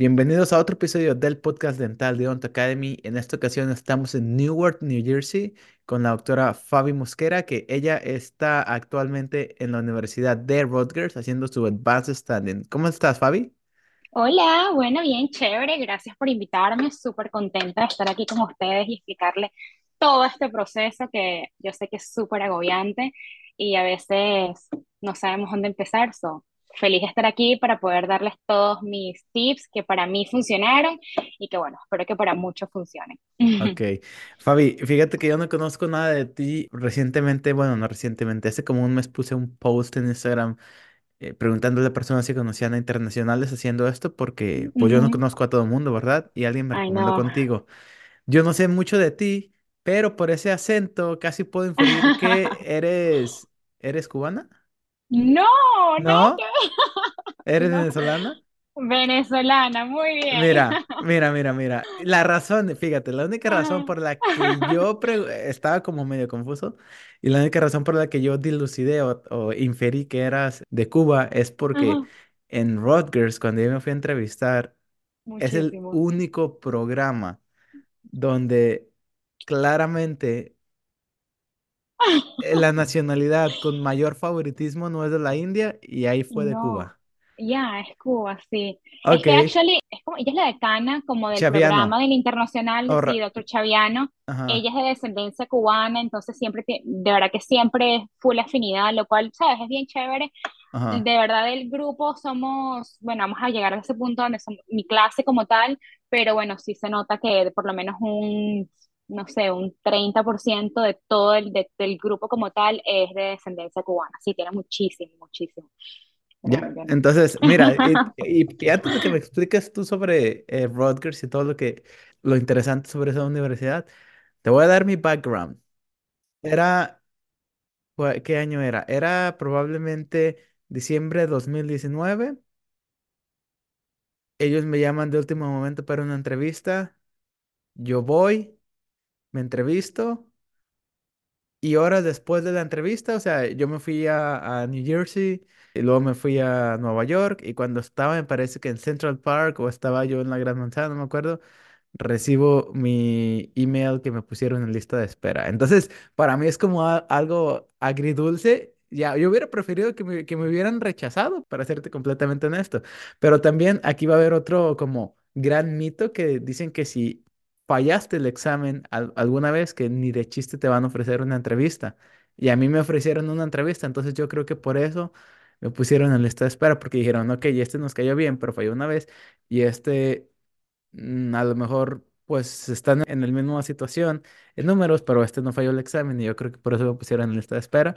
Bienvenidos a otro episodio del podcast dental de Ont Academy. En esta ocasión estamos en Newark, New Jersey, con la doctora Fabi Mosquera, que ella está actualmente en la Universidad de Rutgers haciendo su Advanced Standing. ¿Cómo estás, Fabi? Hola, bueno, bien, chévere, gracias por invitarme, súper contenta de estar aquí con ustedes y explicarles todo este proceso que yo sé que es súper agobiante y a veces no sabemos dónde empezar, so, feliz de estar aquí para poder darles todos mis tips que para mí funcionaron y que bueno, espero que para muchos funcionen. Ok. Fabi, fíjate que yo no conozco nada de ti. Recientemente, bueno, no recientemente, hace como un mes puse un post en Instagram eh, preguntándole a personas si conocían a internacionales haciendo esto, porque pues yo no conozco a todo el mundo, ¿verdad? Y alguien me recomendó contigo. Yo no sé mucho de ti, pero por ese acento casi puedo inferir que eres, ¿eres cubana? No, ¿No? ¿Eres No, venezolana? venezolana, muy bien. Mira, mira, mira, mira. La razón, fíjate, la única razón por la que yo estaba como medio confuso y la única razón por la que yo dilucidé o, o inferí que eras de Cuba es porque Ajá, en Rutgers, cuando yo me fui a entrevistar, es el único programa donde claramente la nacionalidad con mayor favoritismo no es de la India y ahí fue de No, Cuba. ya, es Cuba, sí. Es Ok, que actually, es como, ella es la decana como del programa Chaviano. del internacional, o sí, doctor Chaviano. Ajá, Ella es de descendencia cubana, entonces siempre, de verdad que siempre es full afinidad, lo cual, sabes, es bien chévere. ajá. De verdad, el grupo somos, bueno, vamos a llegar a ese punto donde somos mi clase como tal, pero bueno, sí se nota que por lo menos un, no sé, un 30% de todo el de- del grupo como tal es de descendencia cubana. Sí, tiene muchísimo, muchísimo. Ya, entonces, mira, y, y- antes de que me expliques tú sobre eh, Rutgers y todo lo que, lo interesante sobre esa universidad, te voy a dar mi background. Era, ¿qué año era? Era probablemente diciembre de 2019. Ellos me llaman de último momento para una entrevista. Yo voy, me entrevisto. Y horas después de la entrevista, o sea, yo me fui a, a New Jersey y luego me fui a Nueva York y cuando estaba, me parece que en Central Park o estaba yo en la Gran Manzana, no me acuerdo, recibo mi email que me pusieron en lista de espera. Entonces, para mí es como a- algo agridulce. Ya, yo hubiera preferido que me, que me hubieran rechazado, para serte completamente honesto. Pero también aquí va a haber otro como gran mito que dicen que si fallaste el examen al- alguna vez, que ni de chiste te van a ofrecer una entrevista. Y a mí me ofrecieron una entrevista, entonces yo creo que por eso me pusieron en lista de espera, porque dijeron, ok, este nos cayó bien, pero falló una vez, y este mm, a lo mejor pues están en la misma situación en números, pero este no falló el examen, y yo creo que por eso me pusieron en lista de espera.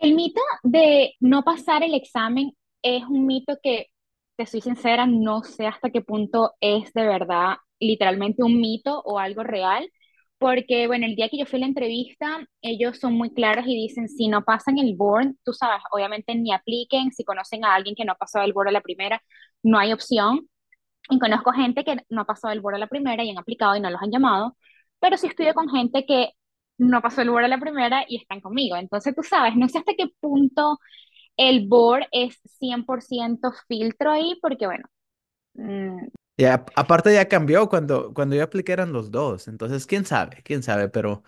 El mito de no pasar el examen es un mito que, te soy sincera, no sé hasta qué punto es de verdad literalmente un mito o algo real, porque bueno, el día que yo fui a la entrevista, ellos son muy claros y dicen, si no pasan el board, tú sabes, obviamente ni apliquen, si conocen a alguien que no ha pasado el board a la primera, no hay opción. Y conozco gente que no ha pasado el board a la primera y han aplicado y no los han llamado, pero sí estudio con gente que no pasó el board a la primera y están conmigo. Entonces, tú sabes, no sé hasta qué punto el board es 100% filtro ahí, porque bueno, mm, Y a- aparte ya cambió cuando, cuando yo apliqué eran los dos, entonces quién sabe, quién sabe, pero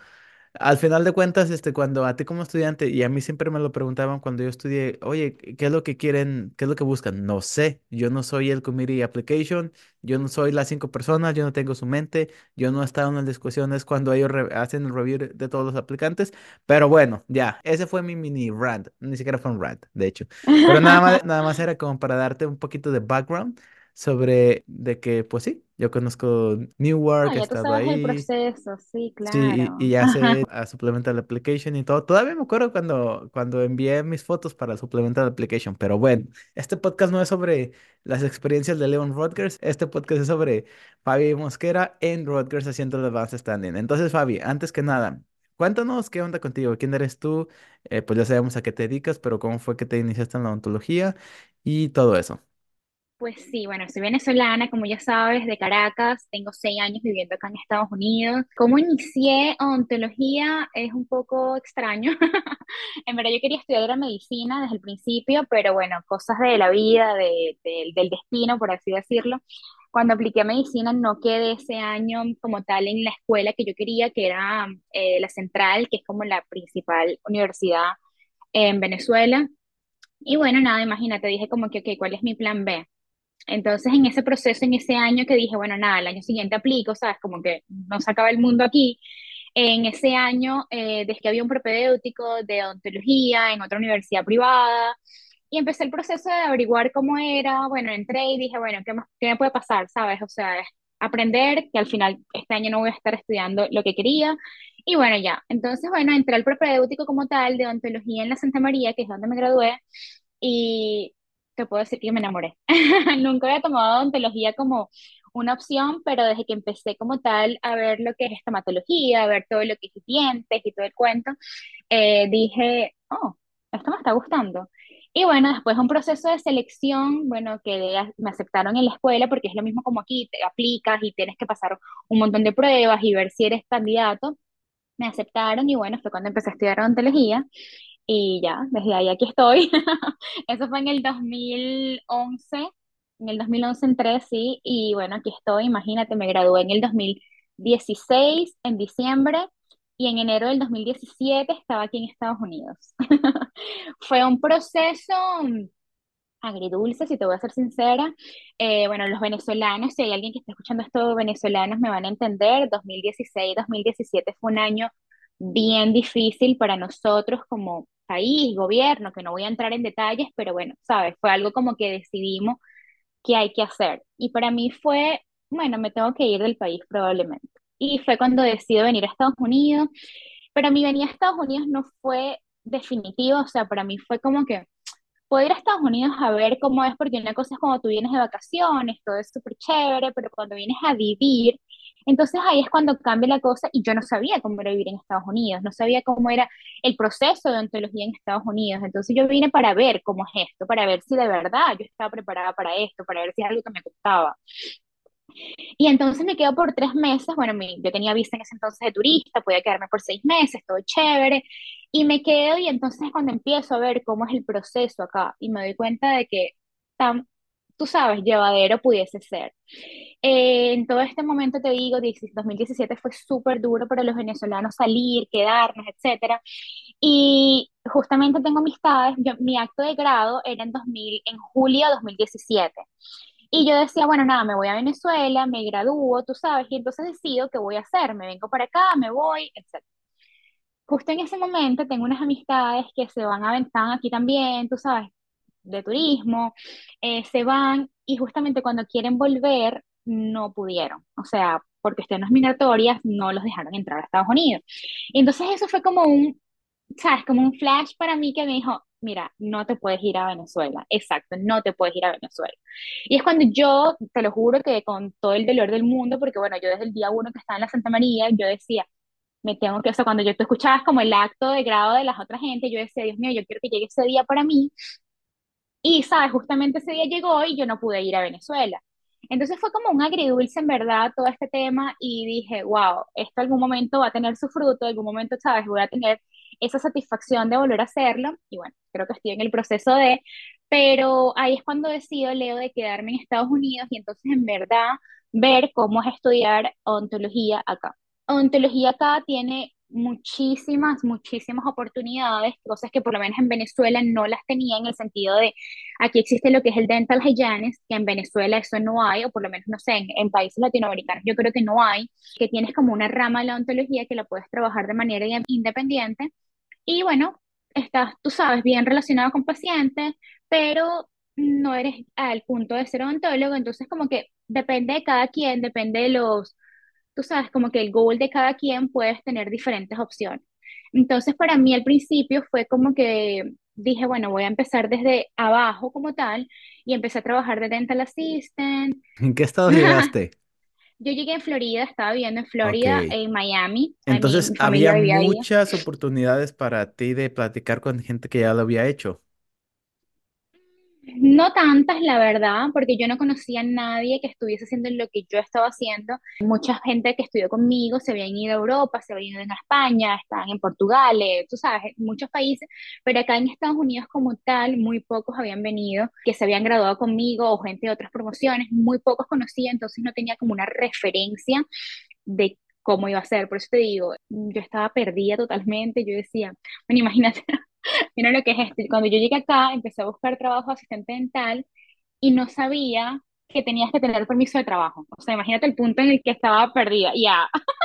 Al final de cuentas, este, cuando a ti como estudiante, y a mí siempre me lo preguntaban cuando yo estudié, oye, ¿qué es lo que quieren, qué es lo que buscan? No sé, yo no soy el committee application, yo no soy las cinco personas, yo no tengo su mente, yo no he estado en las discusiones cuando ellos hacen el review de todos los aplicantes, pero bueno, ya, ese fue mi mini rant, ni siquiera fue un rant, de hecho, pero nada más, nada más era como para darte un poquito de background sobre de que, pues sí, yo conozco no, Newark, he estado sabes el ahí. proceso, sí, Sí, y, y a Supplemental Application y todo. Todavía me acuerdo cuando, cuando envié mis fotos para Supplemental Application, pero bueno, este podcast no es sobre las experiencias de Leon Rodgers, este podcast es sobre Fabi Mosquera en Rodgers haciendo el Advanced Standing. Entonces, Fabi, antes que nada, cuéntanos qué onda contigo, quién eres tú, Eh, pues ya sabemos a qué te dedicas, pero cómo fue que te iniciaste en la odontología y todo eso. Pues sí, bueno, soy venezolana, como ya sabes, de Caracas, tengo seis años viviendo acá en Estados Unidos. ¿Cómo inicié odontología? Es un poco extraño. En verdad yo quería estudiar la medicina desde el principio, pero bueno, cosas de la vida, de- de- del destino, por así decirlo. Cuando apliqué a medicina no quedé ese año como tal en la escuela que yo quería, que era eh, la Central, que es como la principal universidad en Venezuela. Y bueno, nada, imagínate, dije como que, ok, ¿cuál es mi plan B? Entonces, en ese proceso, en ese año que dije, bueno, nada, el año siguiente aplico, ¿sabes? Como que no se acaba el mundo aquí. En ese año, eh, desde que había un propedéutico de odontología en otra universidad privada, y empecé el proceso de averiguar cómo era. Bueno, entré y dije, bueno, ¿qué más, qué me puede pasar? ¿Sabes? O sea, aprender, que al final este año no voy a estar estudiando lo que quería. Y bueno, ya. Entonces, bueno, entré al propedéutico como tal de odontología en la Santa María, que es donde me gradué. Y te puedo decir que me enamoré. Nunca había tomado odontología como una opción, pero desde que empecé como tal a ver lo que es estomatología, a ver todo lo que es dientes y todo el cuento, eh, dije, oh, esto me está gustando. Y bueno, después de un proceso de selección, bueno, que me aceptaron en la escuela, porque es lo mismo como aquí, te aplicas y tienes que pasar un montón de pruebas y ver si eres candidato. Me aceptaron y bueno, fue cuando empecé a estudiar odontología. Y ya, desde ahí aquí estoy. Eso fue en el 2011. En el 2011 entré, sí, y bueno, aquí estoy. Imagínate, me gradué en el 2016, en diciembre, y en enero del 2017 estaba aquí en Estados Unidos. Fue un proceso agridulce, si te voy a ser sincera. Eh, bueno, los venezolanos, si hay alguien que está escuchando esto, venezolanos me van a entender. 2016, 2017 fue un año bien difícil para nosotros como país, gobierno, que no voy a entrar en detalles, pero bueno, sabes, fue algo como que decidimos que hay que hacer. Y para mí fue, bueno, me tengo que ir del país probablemente. Y fue cuando decido venir a Estados Unidos, pero mi venida a Estados Unidos no fue definitivo, o sea, para mí fue como que puedo ir a Estados Unidos a ver cómo es, porque una cosa es cuando tú vienes de vacaciones, todo es súper chévere, pero cuando vienes a vivir, entonces ahí es cuando cambia la cosa y yo no sabía cómo era vivir en Estados Unidos, no sabía cómo era el proceso de ontología en Estados Unidos, entonces yo vine para ver cómo es esto, para ver si de verdad yo estaba preparada para esto, para ver si es algo que me gustaba. Y entonces me quedo por tres meses, bueno, mi, yo tenía visa en ese entonces de turista, podía quedarme por seis meses, todo chévere, y me quedo y entonces cuando empiezo a ver cómo es el proceso acá y me doy cuenta de que tan, tú sabes, llevadero pudiese ser. Eh, en todo este momento te digo, 2017 fue súper duro para los venezolanos salir, quedarnos, etcétera. Y justamente tengo amistades, yo, mi acto de grado era en, 2000, en julio de 2017. Y yo decía, bueno, nada, me voy a Venezuela, me gradúo, tú sabes, y entonces decido qué voy a hacer, me vengo para acá, me voy, etc. Justo en ese momento tengo unas amistades que se van a Ventán aquí también, tú sabes, de turismo, eh, se van y justamente cuando quieren volver no pudieron, o sea, por cuestiones migratorias no los dejaron entrar a Estados Unidos. Entonces eso fue como un, sabes, como un flash para mí que me dijo, mira, no te puedes ir a Venezuela, exacto, no te puedes ir a Venezuela. Y es cuando yo, te lo juro que con todo el dolor del mundo, porque bueno, yo desde el día uno que estaba en la Santa María, yo decía, me tengo que, o sea, cuando yo tú escuchabas como el acto de grado de las otras gente, yo decía, Dios mío, yo quiero que llegue ese día para mí. Y, ¿sabes? Justamente ese día llegó y yo no pude ir a Venezuela. Entonces fue como un agridulce en verdad todo este tema y dije, wow, esto algún momento va a tener su fruto, algún momento, ¿sabes? Voy a tener esa satisfacción de volver a hacerlo. Y bueno, creo que estoy en el proceso de, pero ahí es cuando decido, Leo, de quedarme en Estados Unidos y entonces en verdad ver cómo es estudiar odontología acá. Odontología acá tiene muchísimas, muchísimas oportunidades, cosas que por lo menos en Venezuela no las tenía en el sentido de aquí existe lo que es el dental hygienist, que en Venezuela eso no hay, o por lo menos no sé, en, en países latinoamericanos yo creo que no hay, que tienes como una rama de la odontología que la puedes trabajar de manera independiente. Y bueno, estás, tú sabes, bien relacionado con pacientes, pero no eres al punto de ser odontólogo, entonces como que depende de cada quien, depende de los tú sabes, como que el goal de cada quien puedes tener diferentes opciones. Entonces, para mí al principio fue como que dije, bueno, voy a empezar desde abajo como tal y empecé a trabajar de dental assistant. ¿En qué estado llegaste? Yo llegué en Florida, estaba viviendo en. Florida, en Miami. Entonces, había ahí. muchas oportunidades para ti de platicar con gente que ya lo había hecho. No tantas, la verdad, porque yo no conocía a nadie que estuviese haciendo lo que yo estaba haciendo. Mucha gente que estudió conmigo se habían ido a Europa, se habían ido a España, estaban en Portugal, eh, tú sabes, muchos países, pero acá en Estados Unidos como tal, muy pocos habían venido, que se habían graduado conmigo o gente de otras promociones, muy pocos conocía, entonces no tenía como una referencia de cómo iba a ser. Por eso te digo, yo estaba perdida totalmente, yo decía, bueno, imagínate Mira lo que es esto. Cuando yo llegué acá, empecé a buscar trabajo de asistente dental y no sabía que tenías que tener permiso de trabajo. O sea, imagínate el punto en el que estaba perdida. Ya.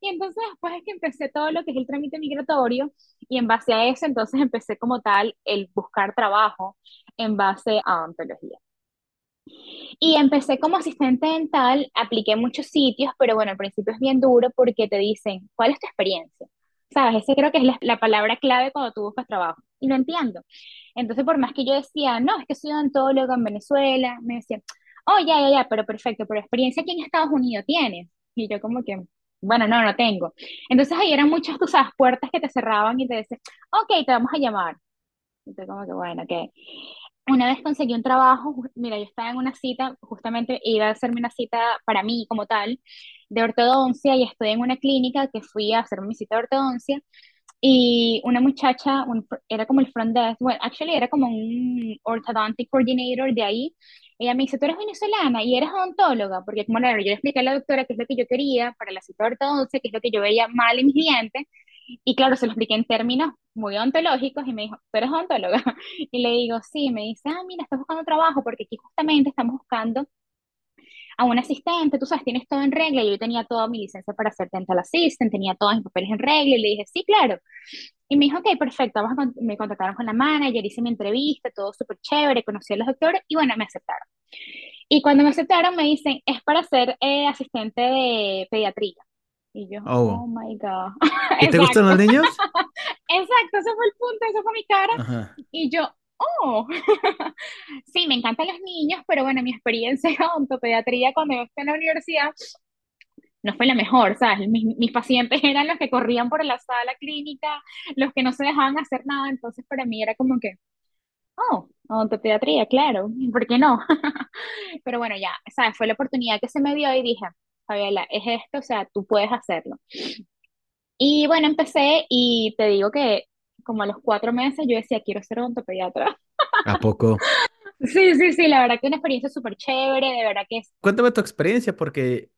Y entonces después es que empecé todo lo que es el trámite migratorio y en base a eso entonces empecé como tal el buscar trabajo en base a ontología. Y empecé como asistente dental, apliqué muchos sitios, pero bueno, al principio es bien duro porque te dicen, ¿cuál es tu experiencia? ¿Sabes? Ese creo que es la, la palabra clave cuando tú buscas trabajo. Y lo entiendo. Entonces, por más que yo decía, no, es que soy odontóloga en Venezuela, me decían, oh, ya, ya, ya, pero perfecto, pero experiencia aquí en Estados Unidos tienes. Y yo como que, bueno, no, no tengo. Entonces ahí eran muchas, tú puertas que te cerraban y te decían, ok, te vamos a llamar. Y tú como que, bueno, ok. Una vez conseguí un trabajo, mira, yo estaba en una cita, justamente iba a hacerme una cita para mí como tal, de ortodoncia, y estoy en una clínica que fui a hacerme mi cita de ortodoncia, y una muchacha, un era como el front desk, bueno, actually era como un orthodontic coordinator de ahí, ella me dice, tú eres venezolana y eres odontóloga, porque como claro, yo le expliqué a la doctora qué es lo que yo quería para la cita de ortodoncia, qué es lo que yo veía mal en mis dientes, y claro, se lo expliqué en términos muy ontológicos y me dijo, ¿tú eres odontóloga? Y le digo, sí, me dice, ah, mira, estás buscando trabajo porque aquí justamente estamos buscando a un asistente, tú sabes, tienes todo en regla. Yo tenía toda mi licencia para ser dental assistant, tenía todos mis papeles en regla y le dije, sí, claro. Y me dijo, ok, perfecto, vamos con- me contactaron con la manager, hice mi entrevista, todo súper chévere, conocí a los doctores y bueno, me aceptaron. Y cuando me aceptaron me dicen, es para ser eh, asistente de pediatría. Y yo, Oh. oh my God. ¿Y te gustan los niños? Exacto, ese fue el punto, esa fue mi cara. Ajá. Y yo, oh, sí, me encantan los niños, pero bueno, mi experiencia en odontopediatría cuando yo estuve en la universidad no fue la mejor, ¿sabes? Mis, mis pacientes eran los que corrían por la sala clínica, los que no se dejaban hacer nada, entonces para mí era como que, oh, odontopediatría, claro, ¿por qué no? Pero bueno, ya, ¿sabes? Fue la oportunidad que se me dio y dije, Fabiola, es esto, o sea, tú puedes hacerlo. Y bueno, empecé y te digo que como a los cuatro meses yo decía, quiero ser odontopediatra. ¿A poco? Sí, sí, sí, la verdad que una experiencia súper chévere, de verdad que es... Cuéntame tu experiencia, porque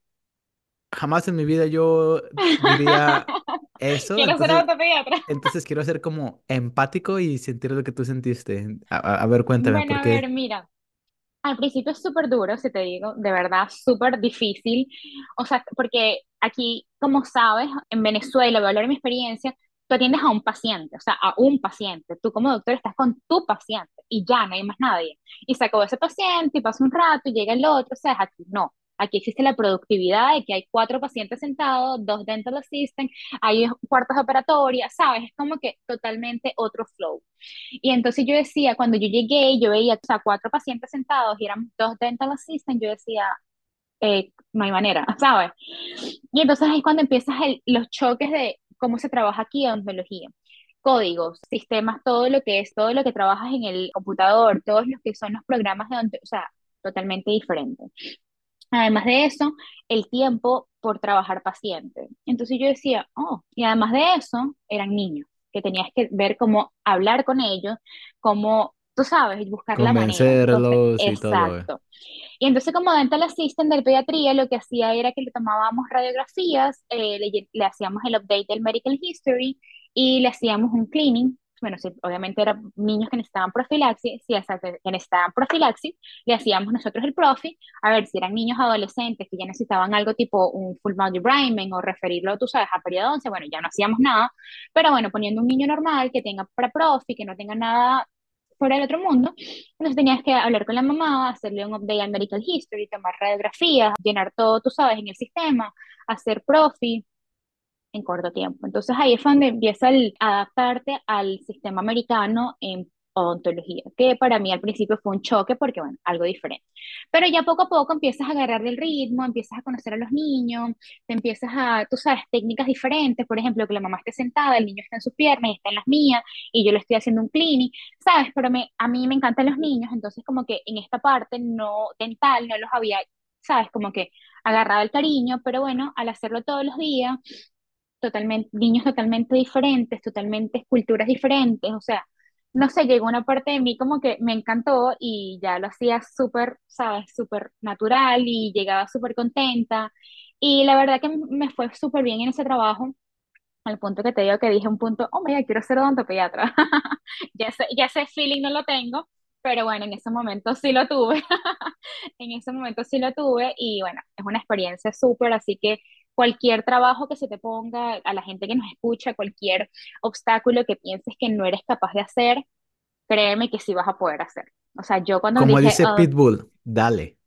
jamás en mi vida yo diría eso, Quiero ser entonces, odontopediatra. entonces quiero ser como empático y sentir lo que tú sentiste. A, a- ver, cuéntame, Bueno, ¿por a ver, mira, al principio es súper duro, si te digo, de verdad, súper difícil. O sea, porque aquí, como sabes, en Venezuela, voy a hablar de mi experiencia, tú atiendes a un paciente, o sea, a un paciente. Tú como doctor estás con tu paciente y ya, no hay más nadie. Y se acabó ese paciente y pasa un rato y llega el otro, o sea, aquí no. Aquí existe la productividad de que hay cuatro pacientes sentados, dos dental assistant, hay cuartos de operatoria, ¿sabes? Es como que totalmente otro flow. Y entonces yo decía, cuando yo llegué, yo veía, o sea, cuatro pacientes sentados y eran dos dental assistants, yo decía, eh, no hay manera, ¿sabes? Y entonces es cuando empiezas los choques de cómo se trabaja aquí odontología. Códigos, sistemas, todo lo que es, todo lo que trabajas en el computador, todos los que son los programas de o sea, totalmente diferente. Además de eso, el tiempo por trabajar paciente. Entonces yo decía, oh, y además de eso, eran niños, que tenías que ver cómo hablar con ellos, cómo, tú sabes, buscar la manera. Entonces, Convencerlos y todo. eh. exacto. Y entonces como dental assistant del pediatría, lo que hacía era que le tomábamos radiografías, eh, le, le hacíamos el update del medical history y le hacíamos un cleaning. Bueno, sí, obviamente eran niños que necesitaban profilaxis, si exacto, que necesitaban profilaxis, le hacíamos nosotros el profi, a ver si eran niños adolescentes que ya necesitaban algo tipo un full body debridement o referirlo, tú sabes, a periodoncia, bueno, ya no hacíamos nada, pero bueno, poniendo un niño normal que tenga pre-profi, que no tenga nada fuera del otro mundo, entonces tenías que hablar con la mamá, hacerle un update al medical history, tomar radiografías, llenar todo, tú sabes, en el sistema, hacer profi en corto tiempo. Entonces ahí es donde empieza el adaptarte al sistema americano en odontología, que para mí al principio fue un choque porque, bueno, algo diferente. Pero ya poco a poco empiezas a agarrar el ritmo, empiezas a conocer a los niños, te empiezas a, tú sabes, técnicas diferentes, por ejemplo, que la mamá esté sentada, el niño está en sus piernas y está en las mías, y yo le estoy haciendo un clinic, ¿sabes? Pero me, a mí me encantan los niños, entonces como que en esta parte no dental no los había, ¿sabes? Como que agarrado el cariño, pero bueno, al hacerlo todos los días, totalmente, niños totalmente diferentes, totalmente culturas diferentes, o sea, no sé, llegó una parte de mí como que me encantó y ya lo hacía súper, ¿sabes? Súper natural y llegaba súper contenta. Y la verdad que me fue súper bien en ese trabajo, al punto que te digo que dije un punto, oh, mira, quiero ser odontopediatra. ya, ese, ya ese feeling no lo tengo, pero bueno, en ese momento sí lo tuve. en ese momento sí lo tuve y bueno, es una experiencia súper, así que cualquier trabajo que se te ponga, a la gente que nos escucha, cualquier obstáculo que pienses que no eres capaz de hacer, créeme que sí vas a poder hacer. O sea, yo cuando Como dije, dice "Oh, Pitbull, dale.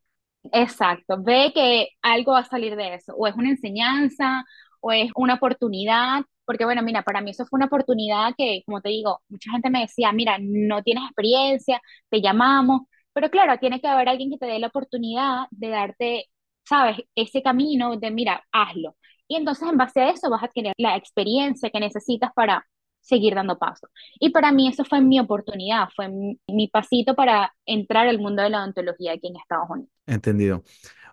exacto, ve que algo va a salir de eso, o es una enseñanza, o es una oportunidad, porque bueno, mira, para mí eso fue una oportunidad que, como te digo, mucha gente me decía, mira, no tienes experiencia, te llamamos, pero claro, tiene que haber alguien que te dé la oportunidad de darte, sabes, ese camino de, mira, hazlo. Y entonces en base a eso vas a tener la experiencia que necesitas para seguir dando pasos. Y para mí eso fue mi oportunidad, fue mi, pasito para entrar al mundo de la odontología aquí en Estados Unidos. Entendido.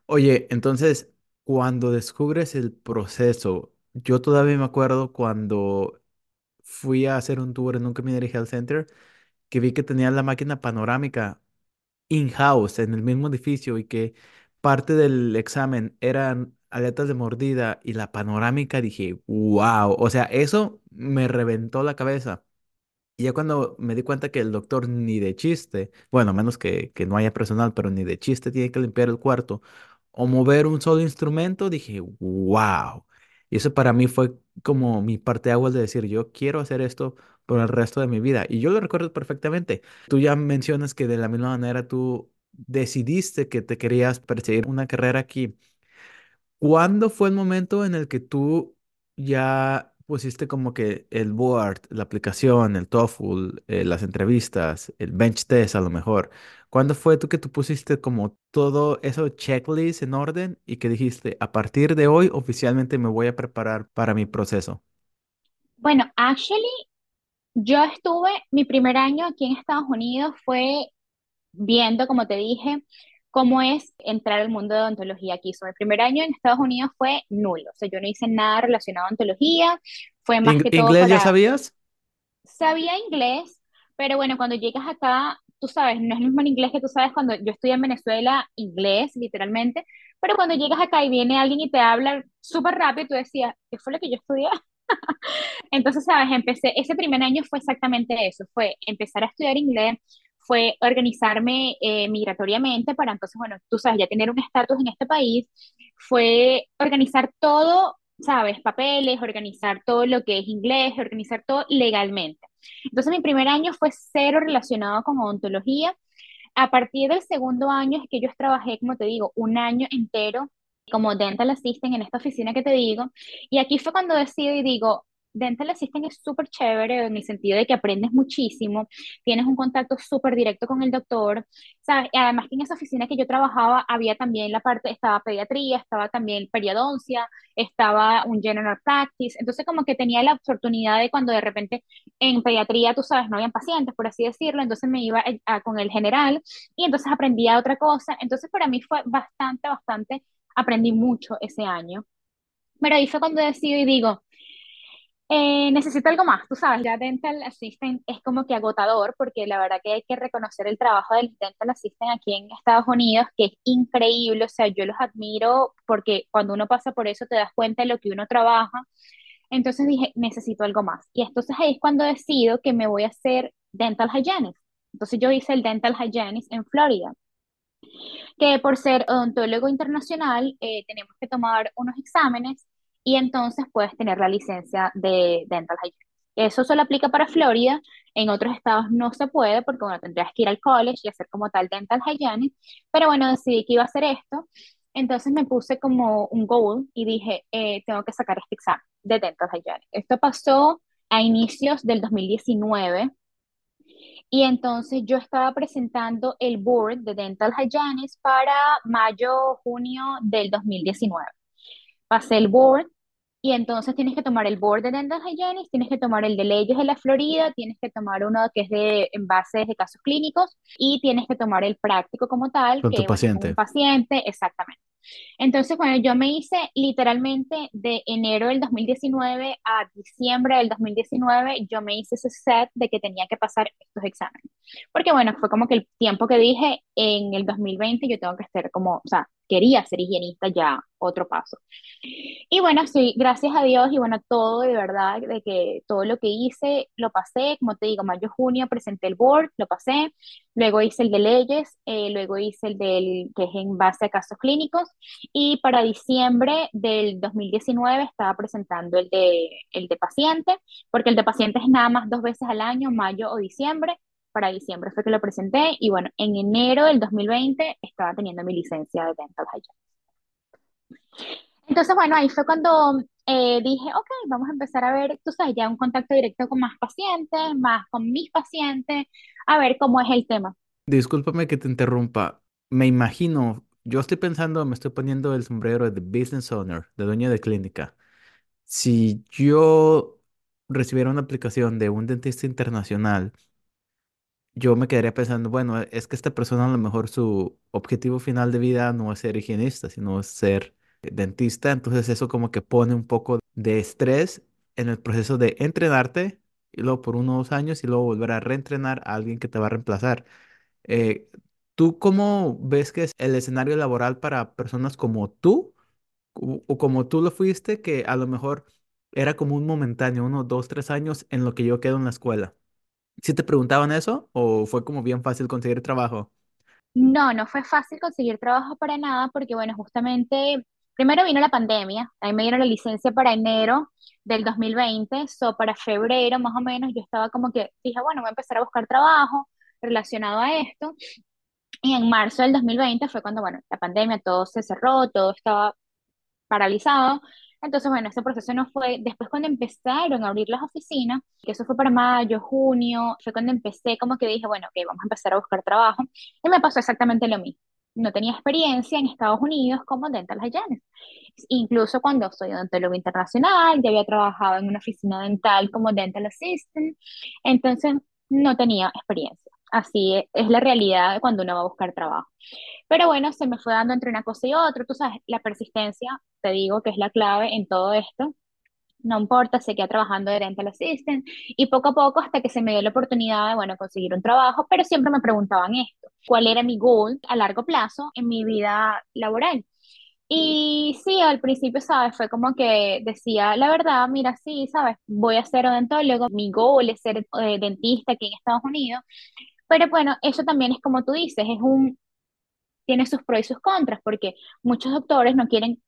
Oye, entonces, cuando descubres el proceso, yo todavía me acuerdo cuando fui a hacer un tour en un Community Health Center que vi que tenía la máquina panorámica in-house en el mismo edificio y que parte del examen eran aletas de mordida y la panorámica, dije, wow, o sea, eso me reventó la cabeza. Y ya cuando me di cuenta que el doctor ni de chiste, bueno, menos que, que no haya personal, pero ni de chiste tiene que limpiar el cuarto o mover un solo instrumento, dije, wow. Y eso para mí fue como mi parteaguas de decir, yo quiero hacer esto por el resto de mi vida. Y yo lo recuerdo perfectamente. Tú ya mencionas que de la misma manera tú decidiste que te querías perseguir una carrera aquí. ¿Cuándo fue el momento en el que tú ya pusiste como que el board, la aplicación, el TOEFL, eh, las entrevistas, el bench test a lo mejor? ¿Cuándo fue tú que tú pusiste como todo eso checklist en orden y que dijiste, a partir de hoy oficialmente me voy a preparar para mi proceso? Bueno, actually, yo estuve, mi primer año aquí en Estados Unidos fue viendo, como te dije, cómo es entrar al mundo de odontología aquí. So, el primer año en Estados Unidos fue nulo, o sea, yo no hice nada relacionado a odontología, fue más ¿In- que todo ¿Inglés ya sabías? sabía inglés, pero bueno, cuando llegas acá, tú sabes, no es el mismo inglés que tú sabes cuando yo estudié en Venezuela, inglés, literalmente, pero cuando llegas acá y viene alguien y te habla súper rápido, tú decías, ¿qué fue lo que yo estudié? Entonces, sabes, empecé, ese primer año fue exactamente eso, fue empezar a estudiar inglés, fue organizarme eh, migratoriamente para entonces, bueno, tú sabes, ya tener un estatus en este país, fue organizar todo, sabes, papeles, organizar todo lo que es inglés, organizar todo legalmente. Entonces, mi primer año fue cero relacionado con odontología. A partir del segundo año es que yo trabajé, como te digo, un año entero como dental assistant en esta oficina que te digo. Y aquí fue cuando decido y digo, dental assistant es súper chévere en el sentido de que aprendes muchísimo, tienes un contacto súper directo con el doctor, ¿sabes? Además que en esa oficina que yo trabajaba había también la parte, estaba pediatría, estaba también periodoncia, estaba un general practice, entonces como que tenía la oportunidad de cuando de repente en pediatría, tú sabes, no habían pacientes, por así decirlo, entonces me iba a- a- con el general y entonces aprendía otra cosa, entonces para mí fue bastante, bastante aprendí mucho ese año. Pero ahí fue cuando decido y digo, eh, necesito algo más, tú sabes, ya Dental Assistant es como que agotador, porque la verdad que hay que reconocer el trabajo del Dental Assistant aquí en Estados Unidos, que es increíble, o sea, yo los admiro porque cuando uno pasa por eso te das cuenta de lo que uno trabaja. Entonces dije, necesito algo más. Y entonces ahí es cuando decido que me voy a hacer Dental Hygienist. Entonces yo hice el Dental Hygienist en Florida que por ser odontólogo internacional eh, tenemos que tomar unos exámenes y entonces puedes tener la licencia de Dental Hygiene. Eso solo aplica para Florida, en otros estados no se puede porque bueno, tendrías que ir al college y hacer como tal Dental Hygiene, pero bueno, decidí que iba a hacer esto, entonces me puse como un goal y dije, eh, tengo que sacar este examen de Dental Hygiene. Esto pasó a inicios del 2019 Y entonces yo estaba presentando el board de Dental Hygienics para mayo, junio del 2019. Pasé el board y entonces tienes que tomar el board de Dental Hygienics, tienes que tomar el de leyes de la Florida, tienes que tomar uno que es de envases de casos clínicos y tienes que tomar el práctico como tal, Con tu que bueno, es con un paciente. paciente, exactamente. Entonces, bueno, yo me hice literalmente de enero del 2019 a diciembre del 2019, yo me hice ese set de que tenía que pasar estos exámenes. Porque bueno, fue como que el tiempo que dije en el 2020 yo tengo que estar como, o sea, quería ser higienista ya, otro paso. Y bueno, sí, gracias a Dios y bueno, todo de verdad, de que todo lo que hice lo pasé, como te digo, mayo, junio presenté el board, lo pasé, luego hice el de leyes, eh, luego hice el del que es en base a casos clínicos y para diciembre del 2019 estaba presentando el de, el de paciente, porque el de paciente es nada más dos veces al año, mayo o diciembre. Para diciembre fue que lo presenté y bueno, en enero del 2020 estaba teniendo mi licencia de Dental Hygiene. Entonces, bueno, ahí fue cuando eh, dije, ok, vamos a empezar a ver, tú sabes, ya un contacto directo con más pacientes, más con mis pacientes, a ver cómo es el tema. Discúlpame que te interrumpa. Me imagino, yo estoy pensando, me estoy poniendo el sombrero de business owner, de dueño de clínica. Si yo recibiera una aplicación de un dentista internacional, yo me quedaría pensando, bueno, es que esta persona a lo mejor su objetivo final de vida no es ser higienista, sino ser dentista. Entonces eso como que pone un poco de estrés en el proceso de entrenarte y luego por unos años y luego volver a reentrenar a alguien que te va a reemplazar. Eh, ¿tú cómo ves que es el escenario laboral para personas como tú o como tú lo fuiste, que a lo mejor era como un momentáneo, uno, dos, tres años en lo que yo quedo en la escuela? ¿Sí te preguntaban eso o fue como bien fácil conseguir trabajo? No, no fue fácil conseguir trabajo para nada porque, bueno, justamente, primero vino la pandemia, ahí me dieron la licencia para enero del 2020, so para febrero más o menos yo estaba como que dije, bueno, voy a empezar a buscar trabajo relacionado a esto. Y en marzo del 2020 fue cuando, bueno, la pandemia, todo se cerró, todo estaba paralizado. Entonces, bueno, ese proceso no fue. Después, cuando empezaron a abrir las oficinas, que eso fue para mayo, junio, fue cuando empecé, como que dije, bueno, ok, vamos a empezar a buscar trabajo. Y me pasó exactamente lo mismo. No tenía experiencia en Estados Unidos como dental hygienist. Incluso cuando soy odontólogo internacional, ya había trabajado en una oficina dental como dental assistant. Entonces, no tenía experiencia. Así es, la realidad cuando uno va a buscar trabajo. Pero bueno, se me fue dando entre una cosa y otra. Tú sabes, la persistencia, te digo que es la clave en todo esto. No importa, seguía trabajando de dental assistant y poco a poco hasta que se me dio la oportunidad de, bueno, conseguir un trabajo, pero siempre me preguntaban esto, ¿cuál era mi goal a largo plazo en mi vida laboral? Y sí, al principio, ¿sabes? Fue como que decía, la verdad, mira, sí, ¿sabes? Voy a ser odontólogo, mi goal es ser eh, dentista aquí en Estados Unidos, pero bueno, eso también es como tú dices, es un, tiene sus pros y sus contras, porque muchos doctores no quieren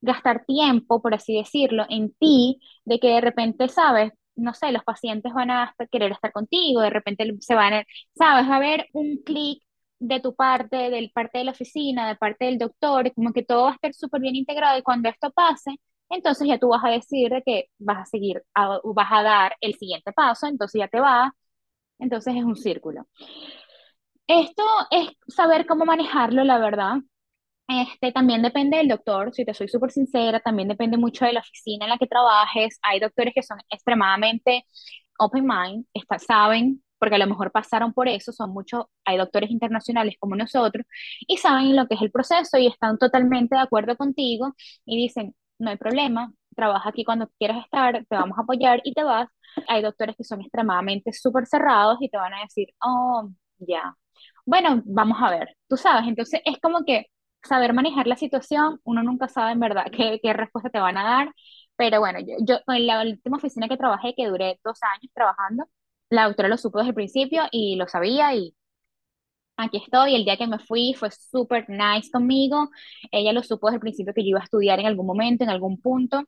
gastar tiempo, por así decirlo, en ti, de que de repente, sabes, no sé, los pacientes van a querer estar contigo, de repente se van a, sabes, va a haber un clic de tu parte, del parte de la oficina, de parte del doctor, como que todo va a estar súper bien integrado y cuando esto pase, entonces ya tú vas a decir de que vas a seguir, a- vas a dar el siguiente paso, entonces ya te va, entonces es un círculo. Esto es saber cómo manejarlo, la verdad. Este, también depende del doctor, si te soy súper sincera, también depende mucho de la oficina en la que trabajes. Hay doctores que son extremadamente open mind, está- saben, porque a lo mejor pasaron por eso, son muchos, hay doctores internacionales como nosotros, y saben lo que es el proceso y están totalmente de acuerdo contigo y dicen, no hay problema, trabaja aquí cuando quieras estar, te vamos a apoyar y te vas. Hay doctores que son extremadamente súper cerrados y te van a decir, oh, ya. Bueno, vamos a ver, tú sabes, entonces es como que saber manejar la situación, uno nunca sabe en verdad qué, qué respuesta te van a dar, pero bueno, yo, yo en la última oficina que trabajé, que duré dos años trabajando, la doctora lo supo desde el principio y lo sabía y aquí estoy, el día que me fui fue súper nice conmigo, ella lo supo desde el principio que yo iba a estudiar en algún momento, en algún punto,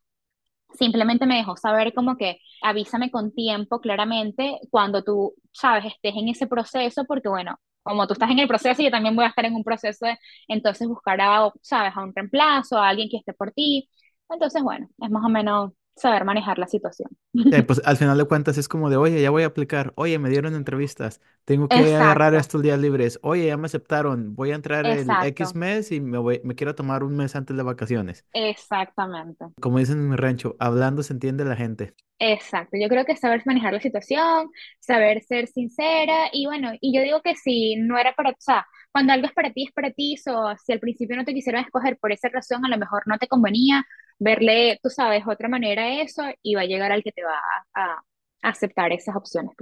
simplemente me dejó saber como que avísame con tiempo claramente cuando tú, sabes, estés en ese proceso, porque bueno, como tú estás en el proceso, yo también voy a estar en un proceso de, entonces buscar a, sabes, a un reemplazo, a alguien que esté por ti. Entonces, bueno, es más o menos saber manejar la situación. Eh, pues al final de cuentas es como de, oye, ya voy a aplicar, oye, me dieron entrevistas, tengo que agarrar Exacto, estos días libres, oye, ya me aceptaron, voy a entrar el X exacto, mes y me voy, me quiero tomar un mes antes de vacaciones. exactamente. Como dicen en mi rancho, hablando se entiende la gente. Exacto, yo creo que saber manejar la situación, saber ser sincera y bueno, y yo digo que si no era para, o sea, cuando algo es para ti, es para ti, o si al principio no te quisieron escoger por esa razón, a lo mejor no te convenía verle, tú sabes, otra manera a eso y va a llegar al que te va a, a aceptar esas opciones.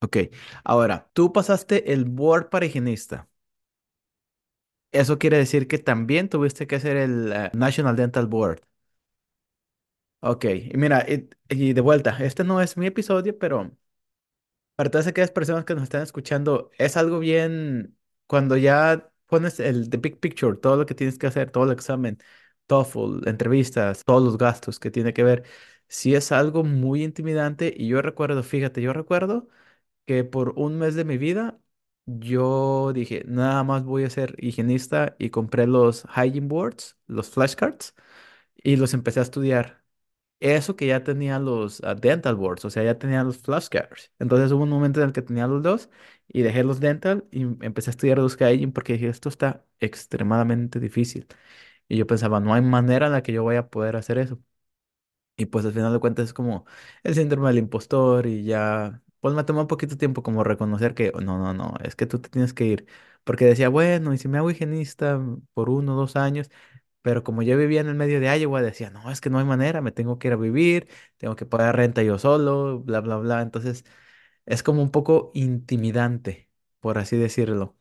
Ok, ahora, tú pasaste el board para higienista. Eso quiere decir que también tuviste que hacer el eh, National Dental Board. Ok, y mira, y, y de vuelta, este no es mi episodio, pero para todas aquellas personas que nos están escuchando, es algo bien cuando ya pones el the big picture, todo lo que tienes que hacer, todo el examen, TOEFL, entrevistas, todos los gastos que tiene que ver, sí es algo muy intimidante y yo recuerdo, fíjate, yo recuerdo que por un mes de mi vida yo dije, nada más voy a ser higienista y compré los hygiene boards, los flashcards y los empecé a estudiar. Eso que ya tenía los ah, dental boards, o sea, ya tenía los flashcards. Entonces hubo un momento en el que tenía los dos y dejé los dental y empecé a estudiar los hygiene porque dije, esto está extremadamente difícil. Y yo pensaba, no hay manera en la que yo vaya a poder hacer eso. Y pues al final de cuentas es como el síndrome del impostor y ya, pues me tomó un poquito de tiempo como reconocer que no, no, no, es que tú te tienes que ir. Porque decía, bueno, y si me hago higienista por uno o dos años, pero como yo vivía en el medio de Iowa, decía, no, es que no hay manera, me tengo que ir a vivir, tengo que pagar renta yo solo, bla, bla, bla. Entonces es como un poco intimidante, por así decirlo.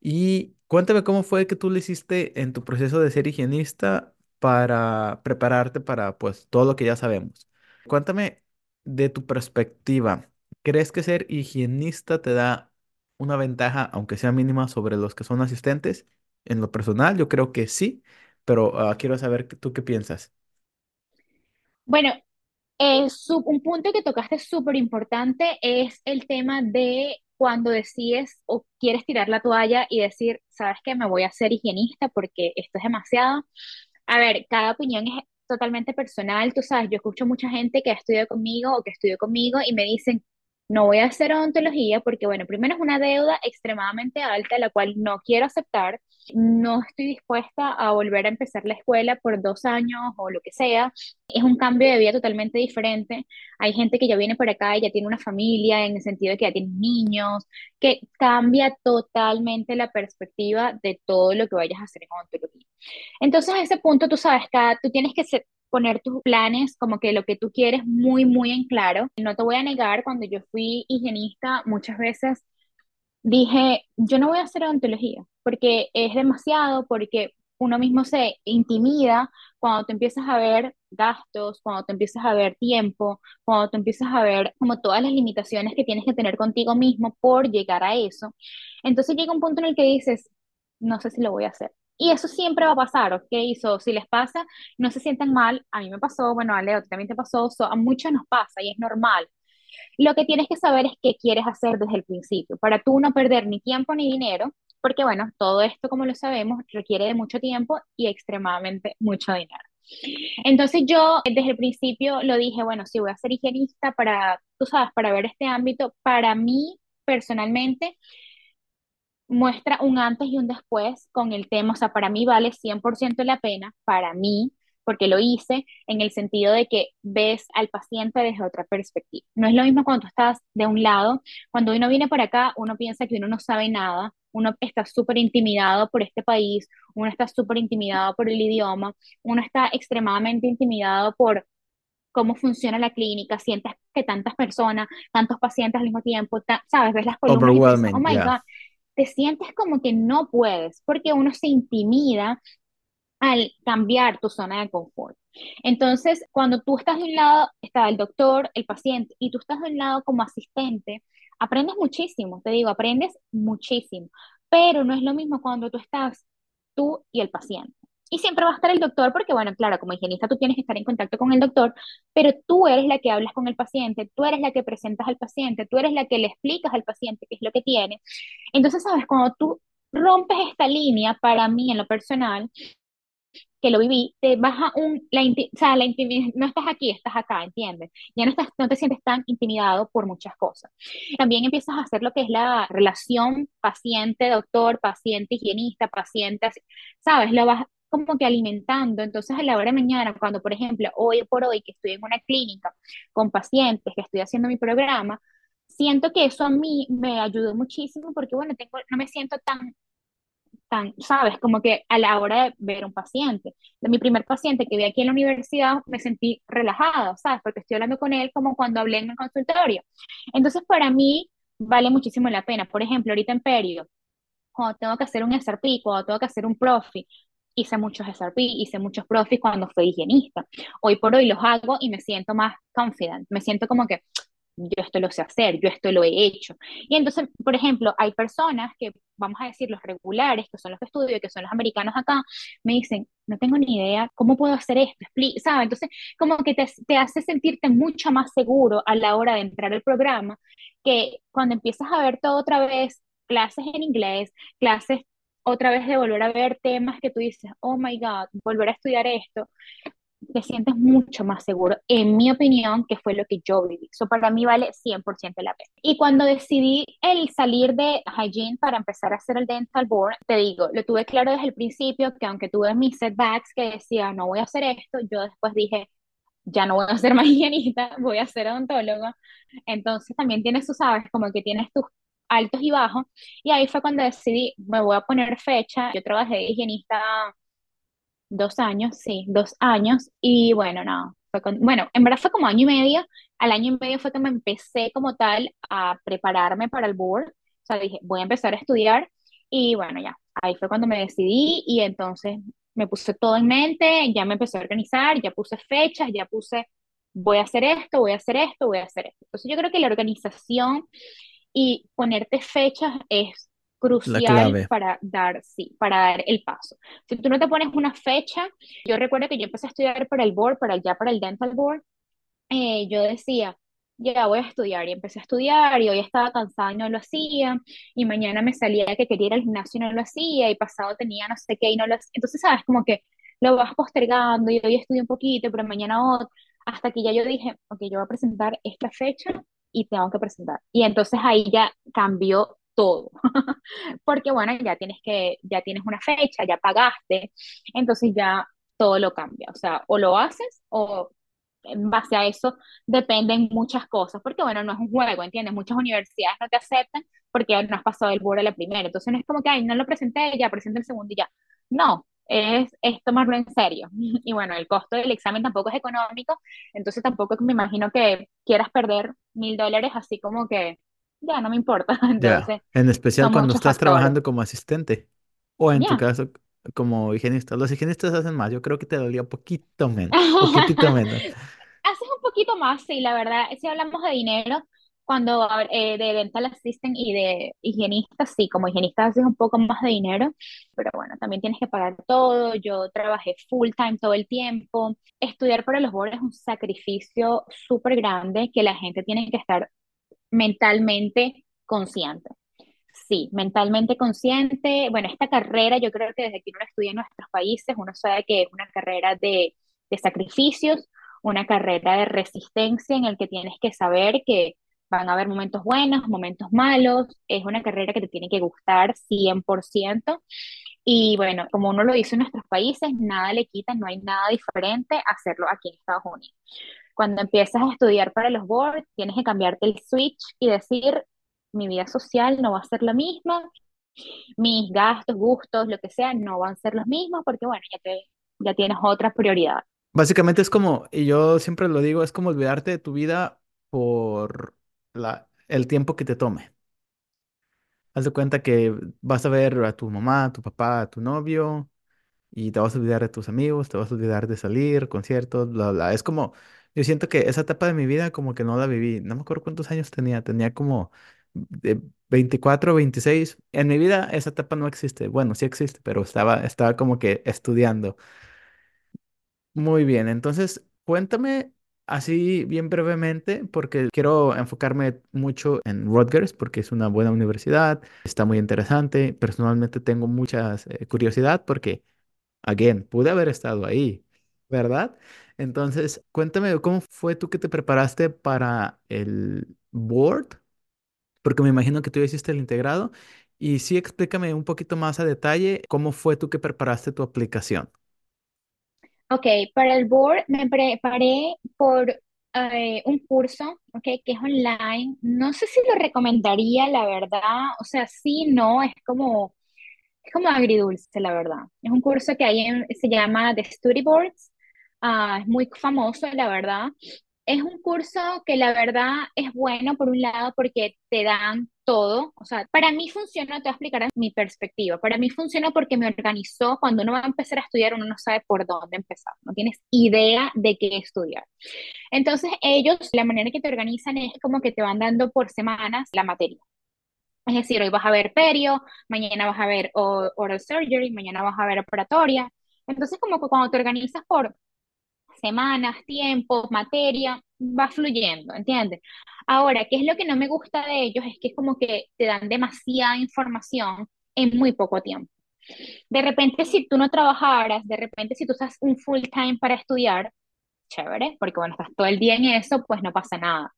Y cuéntame cómo fue que tú le hiciste en tu proceso de ser higienista para prepararte para pues todo lo que ya sabemos. Cuéntame de tu perspectiva. ¿Crees que ser higienista te da una ventaja, aunque sea mínima, sobre los que son asistentes? En lo personal, yo creo que sí, pero ah, quiero saber tú qué piensas. Bueno, Eh, un punto que tocaste súper importante es el tema de cuando decides o quieres tirar la toalla y decir, sabes que me voy a ser higienista porque esto es demasiado. A ver, cada opinión es totalmente personal. Tú sabes, yo escucho mucha gente que ha estudiado conmigo o que estudió conmigo y me dicen, no voy a hacer odontología porque, bueno, primero es una deuda extremadamente alta, la cual no quiero aceptar. No estoy dispuesta a volver a empezar la escuela por dos años o lo que sea. Es un cambio de vida totalmente diferente. Hay gente que ya viene por acá y ya tiene una familia, en el sentido de que ya tiene niños, que cambia totalmente la perspectiva de todo lo que vayas a hacer en odontología. Entonces, a ese punto, tú sabes, cada, tú tienes que poner tus planes, como que lo que tú quieres muy, muy en claro. No te voy a negar, cuando yo fui higienista, muchas veces dije, yo no voy a hacer odontología, porque es demasiado, porque uno mismo se intimida cuando te empiezas a ver gastos, cuando te empiezas a ver tiempo, cuando te empiezas a ver como todas las limitaciones que tienes que tener contigo mismo por llegar a eso. Entonces llega un punto en el que dices, no sé si lo voy a hacer. Y eso siempre va a pasar, ¿ok? So, si les pasa, no se sientan mal. A mí me pasó, bueno, a Leo también te pasó, so, a muchos nos pasa y es normal. Lo que tienes que saber es qué quieres hacer desde el principio, para tú no perder ni tiempo ni dinero, porque bueno, todo esto, como lo sabemos, requiere de mucho tiempo y extremadamente mucho dinero. Entonces yo desde el principio lo dije, bueno, sí, voy a ser higienista para, tú sabes, para ver este ámbito. Para mí, personalmente, muestra un antes y un después con el tema, o sea, para mí vale 100% la pena, para mí, porque lo hice en el sentido de que ves al paciente desde otra perspectiva. No es lo mismo cuando tú estás de un lado, cuando uno viene por acá, uno piensa que uno no sabe nada, uno está súper intimidado por este país, uno está súper intimidado por el idioma, uno está extremadamente intimidado por cómo funciona la clínica, sientes que tantas personas, tantos pacientes al mismo tiempo, sabes, ves las columnas y oh my. God, te sientes como que no puedes, porque uno se intimida al cambiar tu zona de confort. Entonces, cuando tú estás de un lado, está el doctor, el paciente, y tú estás de un lado como asistente, aprendes muchísimo, te digo, aprendes muchísimo, pero no es lo mismo cuando tú estás tú y el paciente. Y siempre va a estar el doctor, porque bueno, claro, como higienista tú tienes que estar en contacto con el doctor, pero tú eres la que hablas con el paciente, tú eres la que presentas al paciente, tú eres la que le explicas al paciente qué es lo que tiene. Entonces, sabes, cuando tú rompes esta línea, para mí en lo personal, que lo viví, te baja un, la, inti- o sea, la intimi- no estás aquí, estás acá, ¿entiendes? Ya no estás, no te sientes tan intimidado por muchas cosas. También empiezas a hacer lo que es la relación paciente-doctor, paciente-higienista, paciente, ¿sabes? Lo vas como que alimentando. Entonces, a la hora de mañana, cuando, por ejemplo, hoy por hoy que estoy en una clínica con pacientes, que estoy haciendo mi programa, siento que eso a mí me ayudó muchísimo porque, bueno, tengo, no me siento tan tan, sabes, como que a la hora de ver un paciente. De mi primer paciente que vi aquí en la universidad, me sentí relajada, ¿sabes? Porque estoy hablando con él como cuando hablé en el consultorio. Entonces, para mí, vale muchísimo la pena. Por ejemplo, ahorita en Perio, cuando tengo que hacer un SRP, cuando tengo que hacer un profi, hice muchos SRP, hice muchos profis cuando fui higienista. Hoy por hoy los hago y me siento más confident, me siento como que yo esto lo sé hacer, yo esto lo he hecho. Y entonces, por ejemplo, hay personas que, vamos a decir, los regulares, que son los que estudio, que son los americanos acá, me dicen, no tengo ni idea, ¿cómo puedo hacer esto? ¿Sabes? Entonces, como que te, te hace sentirte mucho más seguro a la hora de entrar al programa, que cuando empiezas a ver todo otra vez, clases en inglés, clases otra vez de volver a ver temas que tú dices, oh my God, volver a estudiar esto, te sientes mucho más seguro, en mi opinión, que fue lo que yo viví. Eso para mí vale 100% la pena. Y cuando decidí el salir de hygiene para empezar a hacer el dental board, te digo, lo tuve claro desde el principio, que aunque tuve mis setbacks que decía, no voy a hacer esto, yo después dije, ya no voy a ser más higienista, voy a ser odontóloga. Entonces también tienes, tú sabes, como que tienes tus altos y bajos. Y ahí fue cuando decidí, me voy a poner fecha. Yo trabajé de higienista Dos años, sí, dos años. Y bueno, no, fue bueno, en verdad fue como año y medio. Al año y medio fue que me empecé como tal a prepararme para el board. O sea, dije, voy a empezar a estudiar. Y bueno, ya, ahí fue cuando me decidí y entonces me puse todo en mente, ya me empecé a organizar, ya puse fechas, ya puse, voy a hacer esto, voy a hacer esto, voy a hacer esto. Entonces yo creo que la organización y ponerte fechas es crucial para dar, sí, para dar el paso. Si tú no te pones una fecha, yo recuerdo que yo empecé a estudiar para el board, para ya para el dental board, eh, yo decía, ya voy a estudiar y empecé a estudiar y hoy estaba cansada y no lo hacía y mañana me salía que quería ir al gimnasio y no lo hacía y pasado tenía no sé qué y no lo hacía. Entonces, sabes, como que lo vas postergando y hoy estudio un poquito, pero mañana otro, hasta que ya yo dije, ok, yo voy a presentar esta fecha y tengo que presentar. Y entonces ahí ya cambió todo, porque bueno, ya tienes que, ya tienes una fecha, ya pagaste, entonces ya todo lo cambia, o sea, o lo haces o en base a eso dependen muchas cosas, porque bueno, no es un juego, ¿entiendes? Muchas universidades no te aceptan porque no has pasado el borde a la primera, entonces no es como que, ay, no lo presenté, ya presento el segundo y ya. No, es, es tomarlo en serio. Y bueno, el costo del examen tampoco es económico, entonces tampoco me imagino que quieras perder mil dólares así como que, ya, no me importa. Ya, Entonces, en especial cuando estás factores. trabajando como asistente o en tu Ya. caso como higienista. Los higienistas hacen más, yo creo que te dolía un poquito menos, poquitito menos. Haces un poquito más, sí, la verdad. Si hablamos de dinero, cuando eh, de dental assistant y de higienista, sí, como higienista haces un poco más de dinero, pero bueno, también tienes que pagar todo. Yo trabajé full time todo el tiempo. Estudiar para los boards es un sacrificio súper grande que la gente tiene que estar mentalmente consciente. Sí, mentalmente consciente. Bueno, esta carrera yo creo que desde que uno estudia en nuestros países, uno sabe que es una carrera de, de sacrificios, una carrera de resistencia en el que tienes que saber que van a haber momentos buenos, momentos malos. Es una carrera que te tiene que gustar 100%. Y bueno, como uno lo dice en nuestros países, nada le quita, no hay nada diferente a hacerlo aquí en Estados Unidos. Cuando empiezas a estudiar para los boards, tienes que cambiarte el switch y decir, mi vida social no va a ser la misma, mis gastos, gustos, lo que sea, no van a ser los mismos porque, bueno, ya, te, ya tienes otras prioridades. Básicamente es como, y yo siempre lo digo, es como olvidarte de tu vida por la, el tiempo que te tome. Haz de cuenta que vas a ver a tu mamá, a tu papá, a tu novio y te vas a olvidar de tus amigos, te vas a olvidar de salir, conciertos, bla, bla. Es como, yo siento que esa etapa de mi vida como que no la viví. No me acuerdo cuántos años tenía, tenía como de 24, 26. En mi vida esa etapa no existe. Bueno, sí existe, pero estaba, estaba como que estudiando. Muy bien, entonces cuéntame así bien brevemente, porque quiero enfocarme mucho en Rutgers, porque es una buena universidad, está muy interesante. Personalmente tengo mucha curiosidad porque again, pude haber estado ahí, ¿verdad? Entonces, cuéntame, ¿cómo fue tú que te preparaste para el board? Porque me imagino que tú hiciste el integrado. Y sí, explícame un poquito más a detalle cómo fue tú que preparaste tu aplicación. Ok, para el board me preparé por eh, un curso, ok, que es online. No sé si lo recomendaría, la verdad. O sea, sí, no, es como Es como agridulce, la verdad. Es un curso que hay en- se llama The Storyboards. Ah, es muy famoso, la verdad. Es un curso que la verdad es bueno por un lado porque te dan todo. O sea, para mí funcionó, te voy a explicar mi perspectiva. Para mí funcionó porque me organizó. Cuando uno va a empezar a estudiar, uno no sabe por dónde empezar. No tienes idea de qué estudiar. Entonces, ellos, la manera que te organizan es como que te van dando por semanas la materia. Es decir, hoy vas a ver perio, mañana vas a ver oral surgery, mañana vas a ver operatoria. Entonces, como que cuando te organizas por semanas, tiempos, materia, va fluyendo, ¿entiendes? Ahora, ¿qué es lo que no me gusta de ellos? Es que es como que te dan demasiada información en muy poco tiempo. De repente, si tú no trabajaras, de repente, si tú usas un full time para estudiar, chévere, porque bueno, estás todo el día en eso, pues no pasa nada.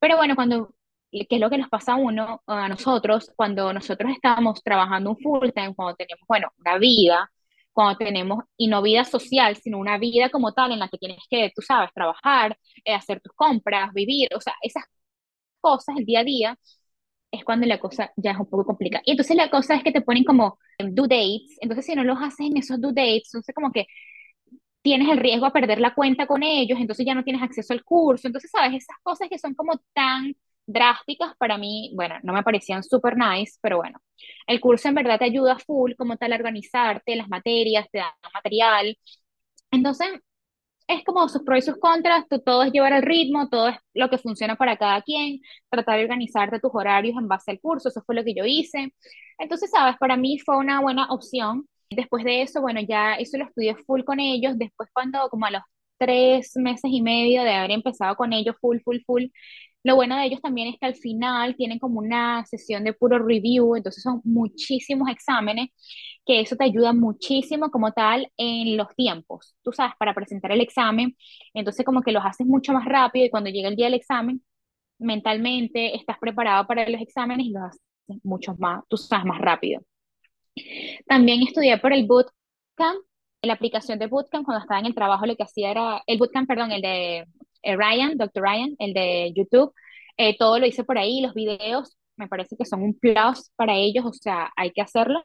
Pero bueno, cuando, ¿qué es lo que nos pasa a uno, a nosotros, cuando nosotros estamos trabajando un full time, cuando tenemos, bueno, una vida, cuando tenemos, y no vida social, sino una vida como tal en la que tienes que, tú sabes, trabajar, eh, hacer tus compras, vivir, o sea, esas cosas, el día a día, es cuando la cosa ya es un poco complicada. Y entonces la cosa es que te ponen como due dates, entonces si no los haces en esos due dates, entonces como que tienes el riesgo a perder la cuenta con ellos, entonces ya no tienes acceso al curso. Entonces, ¿sabes? Esas cosas que son como tan drásticas para mí, bueno, no me parecían súper nice, pero bueno, el curso en verdad te ayuda full como tal a organizarte, las materias, te da material. Entonces, es como sus pros y sus contras, tú- todo es llevar el ritmo, todo es lo que funciona para cada quien, tratar de organizarte tus horarios en base al curso, eso fue lo que yo hice. Entonces, sabes, para mí fue una buena opción. Después de eso, bueno, ya eso lo estudié full con ellos, después cuando como a los tres meses y medio de haber empezado con ellos full, full, full, lo bueno de ellos también es que al final tienen como una sesión de puro review, entonces son muchísimos exámenes que eso te ayuda muchísimo como tal en los tiempos, tú sabes, para presentar el examen, entonces como que los haces mucho más rápido y cuando llega el día del examen, mentalmente estás preparado para los exámenes y los haces mucho más, tú sabes, más rápido. También estudié por el bootcamp, la aplicación de bootcamp, cuando estaba en el trabajo lo que hacía era, el bootcamp, perdón, el de eh, Ryan, Dr. Ryan, el de YouTube, eh, todo lo hice por ahí, los videos, me parece que son un plus para ellos, o sea, hay que hacerlo.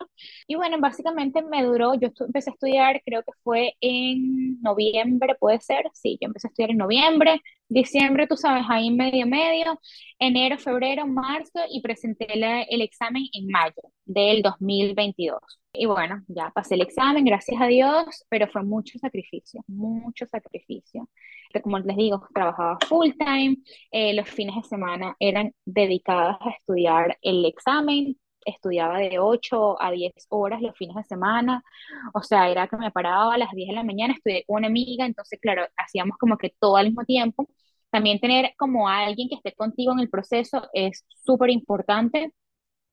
Y bueno, básicamente me duró, yo empecé a estudiar, creo que fue en noviembre, puede ser, sí, yo empecé a estudiar en noviembre, diciembre, tú sabes, ahí medio medio, enero, febrero, marzo y presenté la- el examen en mayo del 2022. Y bueno, ya pasé el examen, gracias a Dios, pero fue mucho sacrificio, mucho sacrificio. Como les digo, trabajaba full time, eh, los fines de semana eran dedicadas a estudiar el examen, estudiaba de 8 a 10 horas los fines de semana, o sea, era que me paraba a las 10 de la mañana, estudié con una amiga, entonces, claro, hacíamos como que todo al mismo tiempo. También tener como a alguien que esté contigo en el proceso es súper importante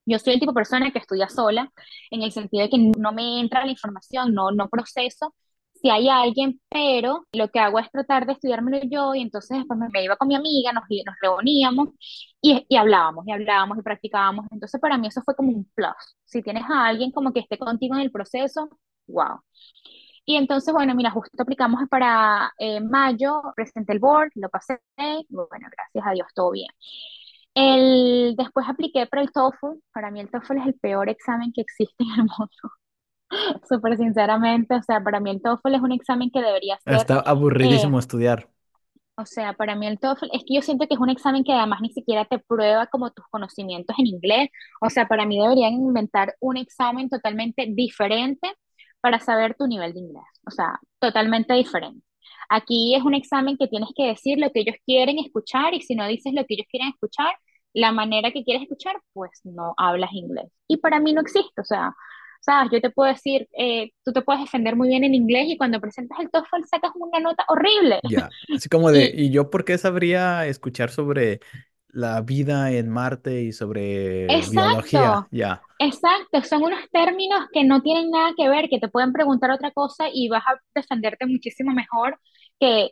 yo soy el tipo de persona que estudia sola, en el sentido de que no me entra la información, no, no proceso. Si hay alguien, pero lo que hago es tratar de estudiármelo yo y entonces después me, iba con mi amiga, nos, nos reuníamos y, y hablábamos, y hablábamos y practicábamos. Entonces para mí eso fue como un plus. Si tienes a alguien como que esté contigo en el proceso, wow. Y entonces, bueno, mira, justo aplicamos para eh, mayo, presenté el board, lo pasé, bueno, gracias a Dios, todo bien. El, después apliqué para el TOEFL. Para mí el TOEFL es el peor examen que existe en el mundo, súper sinceramente. O sea, para mí el TOEFL es un examen que debería ser, Está eh, aburridísimo estudiar. o sea, para mí el TOEFL es que yo siento que es un examen que además ni siquiera te prueba como tus conocimientos en inglés. O sea, para mí deberían inventar un examen totalmente diferente para saber tu nivel de inglés. O sea, totalmente diferente. Aquí es un examen que tienes que decir lo que ellos quieren escuchar y si no dices lo que ellos quieren escuchar, la manera que quieres escuchar, pues no hablas inglés. Y para mí no existe, o sea, sabes, yo te puedo decir, eh, tú te puedes defender muy bien en inglés y cuando presentas el TOEFL sacas una nota horrible. Ya, así como de, Y ¿y yo por qué sabría escuchar sobre la vida en Marte y sobre biología, Exacto, ya. exacto. Son unos términos que no tienen nada que ver, que te pueden preguntar otra cosa y vas a defenderte muchísimo mejor que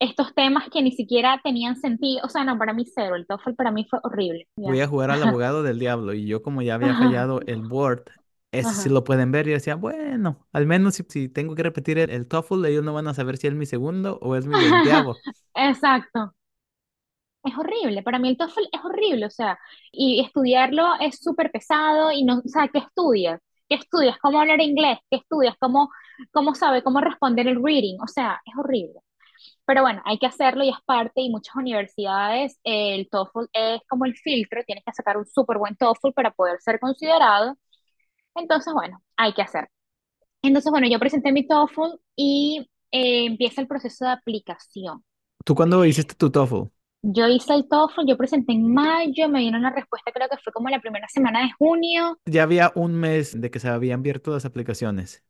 estos temas que ni siquiera tenían sentido. O sea, no, para mí cero. El TOEFL para mí fue horrible. Voy Ya. a jugar al abogado del diablo y yo como ya había fallado el Word, ese sí lo pueden ver y decía, bueno, al menos si, si tengo que repetir el, el TOEFL, ellos no van a saber si es mi segundo o es mi veinteavo. Exacto. Es horrible, para mí el TOEFL es horrible, o sea, y estudiarlo es súper pesado y no, o sea, ¿qué estudias? ¿Qué estudias? ¿Cómo hablar inglés? ¿Qué estudias? ¿Cómo, cómo sabe? ¿Cómo responder el reading? O sea, es horrible. Pero bueno, hay que hacerlo y es parte y muchas universidades, el TOEFL es como el filtro, tienes que sacar un súper buen TOEFL para poder ser considerado. Entonces, bueno, hay que hacer. Entonces, bueno, yo presenté mi TOEFL y eh, empieza el proceso de aplicación. ¿Tú cuándo hiciste tu TOEFL? Yo hice el TOEFL, yo presenté en mayo, me dieron una respuesta, creo que fue como la primera semana de junio. Ya había un mes de que se habían abierto las aplicaciones.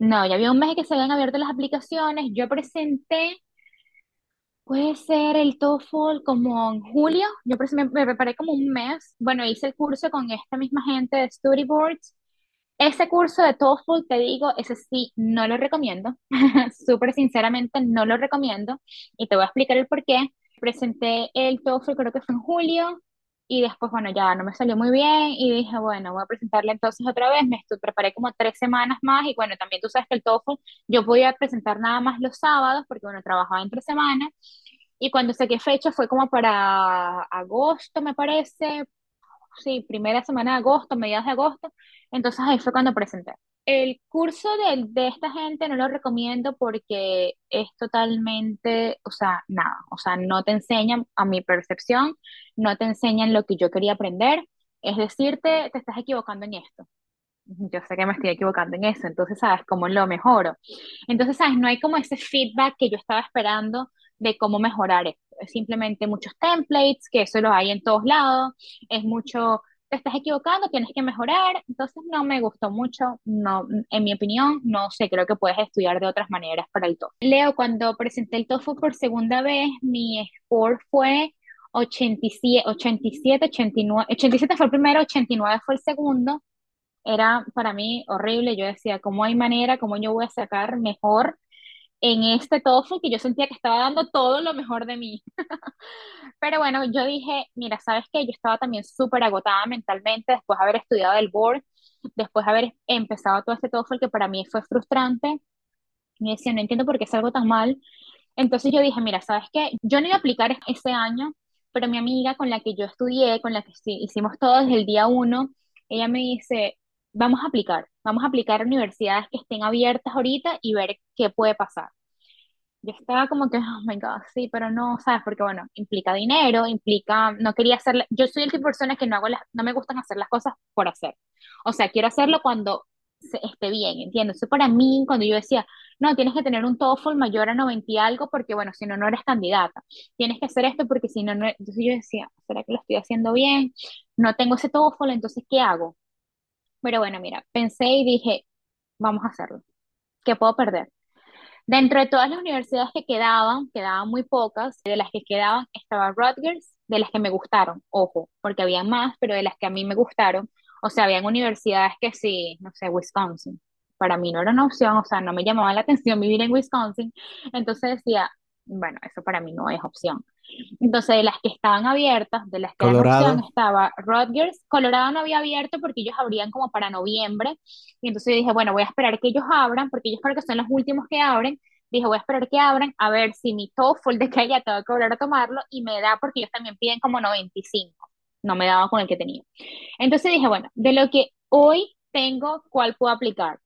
No, ya había un mes que se habían abierto las aplicaciones. Yo presenté, puede ser el TOEFL como en julio. Yo me preparé como un mes. Bueno, hice el curso con esta misma gente de Storyboards. Ese curso de TOEFL, te digo, ese sí, no lo recomiendo. Súper sinceramente, no lo recomiendo. Y te voy a explicar el por qué. Presenté el TOEFL, creo que fue en julio, y después, bueno, ya no me salió muy bien, y dije, bueno, voy a presentarle entonces otra vez. Me preparé como tres semanas más, y bueno, también tú sabes que el TOEFL yo podía presentar nada más los sábados, porque bueno, trabajaba entre semanas. Y cuando saqué fecha fue como para agosto, me parece, sí, primera semana de agosto, mediados de agosto, entonces ahí fue cuando presenté. El curso de, de esta gente no lo recomiendo porque es totalmente, o sea, nada, o sea, no te enseñan, a mi percepción, no te enseñan lo que yo quería aprender, es decirte, te estás equivocando en esto. Yo sé que me estoy equivocando en eso, entonces, ¿sabes cómo lo mejoro? Entonces, ¿sabes? No hay como ese feedback que yo estaba esperando de cómo mejorar esto. Es simplemente muchos templates, que eso lo hay en todos lados, es mucho, te estás equivocando, tienes que mejorar, entonces no me gustó mucho, no, en mi opinión, no sé, creo que puedes estudiar de otras maneras para el TOEFL. Leo, cuando presenté el TOEFL por segunda vez, mi score fue 87, 87, 89, 87 fue el primero, 89 fue el segundo, era para mí horrible. Yo decía, ¿cómo hay manera, cómo yo voy a sacar mejor en este TOEFL que yo sentía que estaba dando todo lo mejor de mí? Pero bueno, yo dije, mira, ¿sabes qué? Yo estaba también súper agotada mentalmente después de haber estudiado el board, después de haber empezado todo este TOEFL que para mí fue frustrante. Y decía, no entiendo por qué salgo tan mal. Entonces yo dije, mira, ¿sabes qué? Yo no iba a aplicar ese año, pero mi amiga con la que yo estudié, con la que hicimos todo desde el día uno, ella me dice, vamos a aplicar, vamos a aplicar universidades que estén abiertas ahorita y ver qué puede pasar. Yo estaba como que, oh my God, sí, pero no, ¿sabes? Porque bueno, implica dinero, implica, no quería hacer, yo soy el tipo de persona que no hago las, no me gustan hacer las cosas por hacer. O sea, quiero hacerlo cuando se- esté bien, ¿entiendes? Eso para mí, cuando yo decía, no, tienes que tener un TOEFL mayor a 90 y algo porque, bueno, si no, no eres candidata. Tienes que hacer esto porque si no, no, entonces yo decía, ¿será que lo estoy haciendo bien? No tengo ese TOEFL, entonces, ¿qué hago? Pero bueno, mira, pensé y dije, vamos a hacerlo. ¿Qué puedo perder? Dentro de todas las universidades que quedaban, quedaban muy pocas, de las que quedaban estaba Rutgers, de las que me gustaron, ojo, porque había más, pero de las que a mí me gustaron, o sea, habían universidades que sí, no sé, Wisconsin, para mí no era una opción, o sea, no me llamaba la atención vivir en Wisconsin, entonces decía, bueno, eso para mí no es opción. Entonces, de las que estaban abiertas, de las que opción, Colorado, estaba Rutgers. Colorado no había abierto porque ellos abrían como para noviembre. Y entonces yo dije, bueno, voy a esperar que ellos abran, porque ellos creo que son los últimos que abren. Dije, voy a esperar que abran, a ver si mi TOEFL de que ya tengo que volver a tomarlo y me da, porque ellos también piden como 95. No me daba con el que tenía. Entonces dije, bueno, de lo que hoy tengo, ¿cuál puedo aplicar?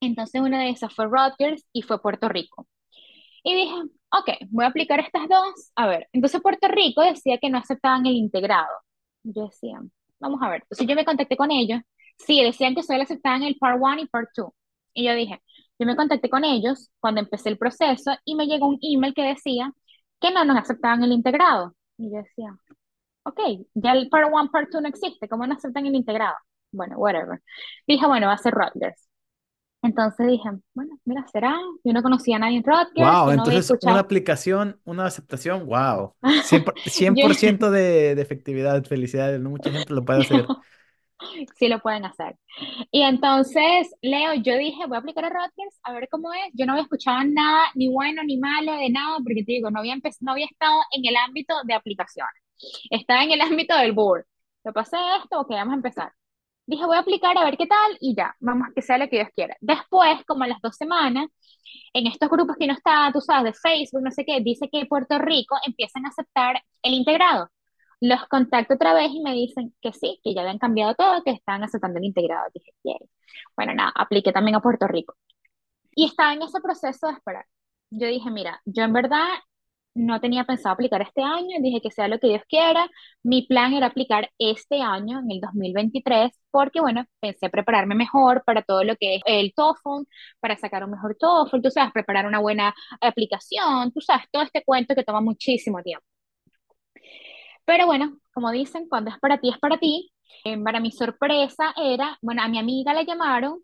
Entonces una de esas fue Rutgers y fue Puerto Rico. Y dije, ok, voy a aplicar estas dos. A ver, entonces Puerto Rico decía que no aceptaban el integrado. Yo decía, vamos a ver. Entonces yo me contacté con ellos. Sí, decían que solo aceptaban el Part 1 y Part 2. Y yo dije, yo me contacté con ellos cuando empecé el proceso y me llegó un email que decía que no nos aceptaban el integrado. Y yo decía, ok, ya el Part 1, Part 2 no existe, ¿cómo no aceptan el integrado? Bueno, whatever. Dije, bueno, va a ser Rutgers. Entonces dije, bueno, mira, será. Yo no conocía a nadie en Rutgers, Wow, no entonces una aplicación, una aceptación, wow. cien por- cien Yo, por ciento de, de efectividad, felicidades, no mucha gente lo puede hacer. sí lo pueden hacer. Y entonces, Leo, yo dije, voy a aplicar a Rutgers a ver cómo es. Yo no había escuchado nada, ni bueno ni malo, de nada, porque te digo, no había, no había estado en el ámbito de aplicaciones. Estaba en el ámbito del board. Te pasé esto, ok, vamos a empezar. Dije, voy a aplicar a ver qué tal y ya, vamos, que sea lo que Dios quiera. Después, como a las dos semanas, en estos grupos que no está, tú sabes, de Facebook, no sé qué, dice que Puerto Rico empiezan a aceptar el integrado. Los contacto otra vez y me dicen que sí, que ya habían cambiado todo, que están aceptando el integrado. Dije, "Yay". Bueno, nada, apliqué también a Puerto Rico. Y estaba en ese proceso de esperar. Yo dije, mira, yo en verdad no tenía pensado aplicar este año, dije que sea lo que Dios quiera. Mi plan era aplicar este año, en el 2023, porque bueno, pensé prepararme mejor para todo lo que es el TOEFL, para sacar un mejor TOEFL, tú sabes, preparar una buena aplicación, tú sabes, todo este cuento que toma muchísimo tiempo. Pero bueno, como dicen, cuando es para ti, es para ti. Eh, para mi sorpresa era, bueno, a mi amiga la llamaron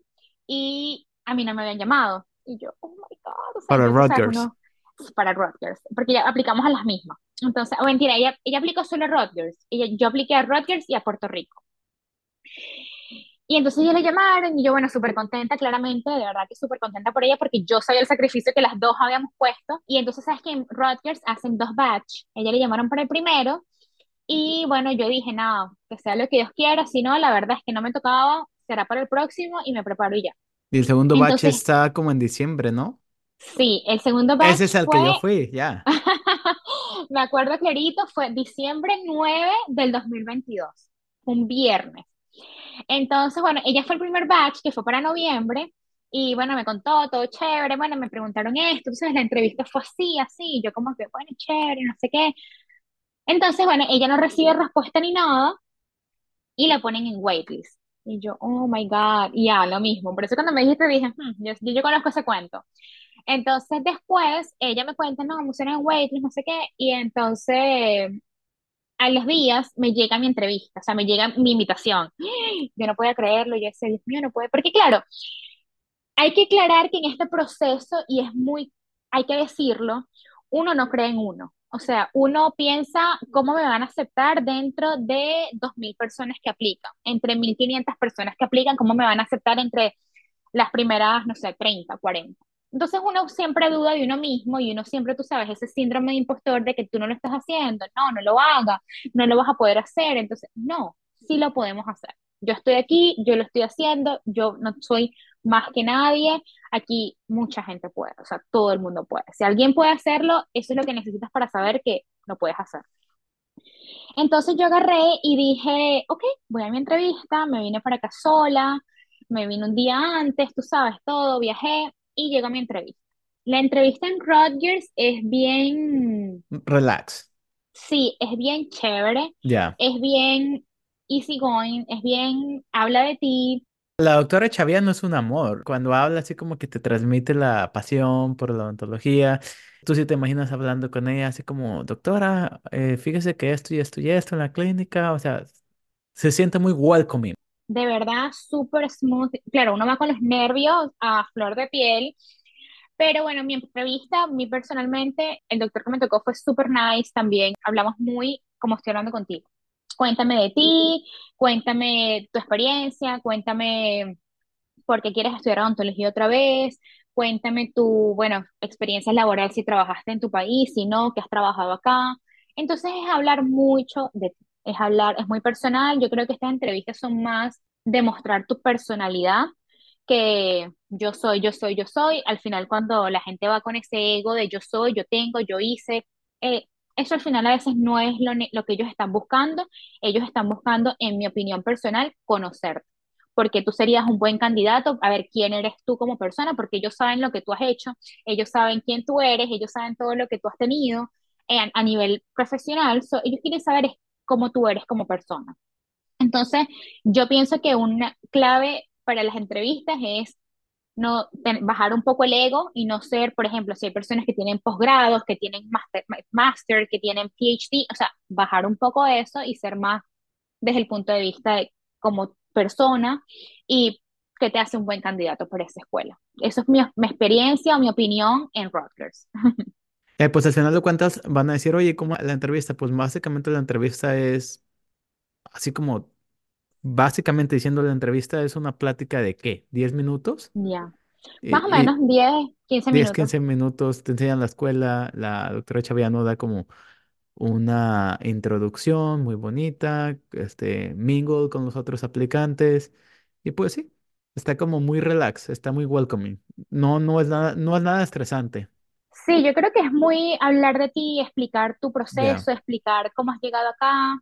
y a mí no me habían llamado. Y yo, oh my God, o sea, Para Rutgers. uno para Rutgers, porque ya aplicamos a las mismas. Entonces, oh, mentira, ella, ella aplicó solo a Rutgers. Ella, yo apliqué a Rutgers y a Puerto Rico. Y entonces ella le llamaron y yo, bueno, súper contenta, claramente, de verdad que súper contenta por ella porque yo sabía el sacrificio que las dos habíamos puesto. Y entonces, ¿sabes que En Rutgers hacen dos batch. Ella le llamaron para el primero y bueno, yo dije, nada, que sea lo que Dios quiera, si no, la verdad es que no me tocaba, será para el próximo y me preparo y ya. Y el segundo batch Entonces, está como en diciembre, ¿no? Sí, el segundo Ese batch es al fue, que yo fui, ya. me acuerdo clarito, fue diciembre 9 del 2022, un viernes. Entonces, bueno, ella fue el primer batch que fue para noviembre y bueno, me contó todo chévere, bueno, me preguntaron esto, entonces la entrevista fue así, así, y yo como que, bueno, chévere, no sé qué. Entonces, bueno, ella no recibe respuesta ni nada y la ponen en waitlist. Y yo, oh my God, y ya, lo mismo. Por eso cuando me dijiste dije, "Hmm, yo, yo, yo conozco ese cuento. Entonces después ella me cuenta, no, pusieron en waitlist, no sé qué, y entonces a los días me llega mi entrevista, o sea, me llega mi invitación. Yo no podía creerlo, yo decía, Dios mío, no puede, porque claro, hay que aclarar que en este proceso, y es muy, hay que decirlo, uno no cree en uno. O sea, uno piensa cómo me van a aceptar dentro de 2.000 personas que aplican, entre 1.500 personas que aplican, cómo me van a aceptar entre las primeras, no sé, 30, 40. Entonces uno siempre duda de uno mismo y uno siempre, tú sabes, ese síndrome de impostor de que tú no lo estás haciendo, no, no lo hagas, no lo vas a poder hacer. Entonces, no, sí lo podemos hacer. Yo estoy aquí, yo lo estoy haciendo, yo no soy más que nadie, aquí mucha gente puede, o sea, todo el mundo puede. Si alguien puede hacerlo, eso es lo que necesitas para saber que lo puedes hacer. Entonces yo agarré y dije, ok, voy a mi entrevista, me vine para acá sola, me vine un día antes, tú sabes todo, viajé y llego a mi entrevista. La entrevista en Rutgers es bien, Relax, sí, es bien chévere, ya. es bien easy going, es bien, habla de ti, La doctora Chaviano es un amor. Cuando habla así como que te transmite la pasión por la odontología. Tú sí te imaginas hablando con ella así como, doctora, eh, fíjese que esto y esto y esto en la clínica. O sea, se siente muy welcoming. De verdad súper smooth. Claro, uno va con los nervios a flor de piel, pero bueno, mi entrevista, mi personalmente, el doctor que me tocó fue súper nice también. Hablamos muy como estoy hablando contigo. Cuéntame de ti, cuéntame tu experiencia, cuéntame por qué quieres estudiar odontología otra vez, cuéntame tu, bueno, experiencia laboral, si trabajaste en tu país, si no, que has trabajado acá. Entonces es hablar mucho de ti, es hablar, es muy personal. Yo creo que estas entrevistas son más demostrar tu personalidad que yo soy, yo soy, yo soy. Al final, cuando la gente va con ese ego de yo soy, yo tengo, yo hice, eh, eso al final a veces no es lo, lo que ellos están buscando. Ellos están buscando, en mi opinión personal, conocerte porque tú serías un buen candidato, a ver quién eres tú como persona, porque ellos saben lo que tú has hecho, ellos saben quién tú eres, ellos saben todo lo que tú has tenido eh, a nivel profesional, so, ellos quieren saber cómo tú eres como persona. Entonces, yo pienso que una clave para las entrevistas es no bajar un poco el ego y no ser, por ejemplo, si hay personas que tienen posgrados, que tienen master, master, que tienen PhD, o sea, bajar un poco eso y ser más desde el punto de vista de como persona y que te hace un buen candidato para esa escuela. Eso es mi, mi experiencia o mi opinión en Rutgers. Eh, pues al final de cuentas van a decir, oye, ¿cómo la entrevista? Pues básicamente la entrevista es así como, básicamente diciendo la entrevista es una plática de ¿qué? ¿10 minutos? Ya. Más o menos y 10, 15 10, minutos. 15 minutos te enseñan la escuela, la doctora Chaviano da como una introducción muy bonita, este, mingle con los otros aplicantes y pues sí, está como muy relax, está muy welcoming. No, no es nada, no es nada estresante. Sí, yo creo que es muy hablar de ti, explicar tu Ya. proceso, explicar cómo has llegado acá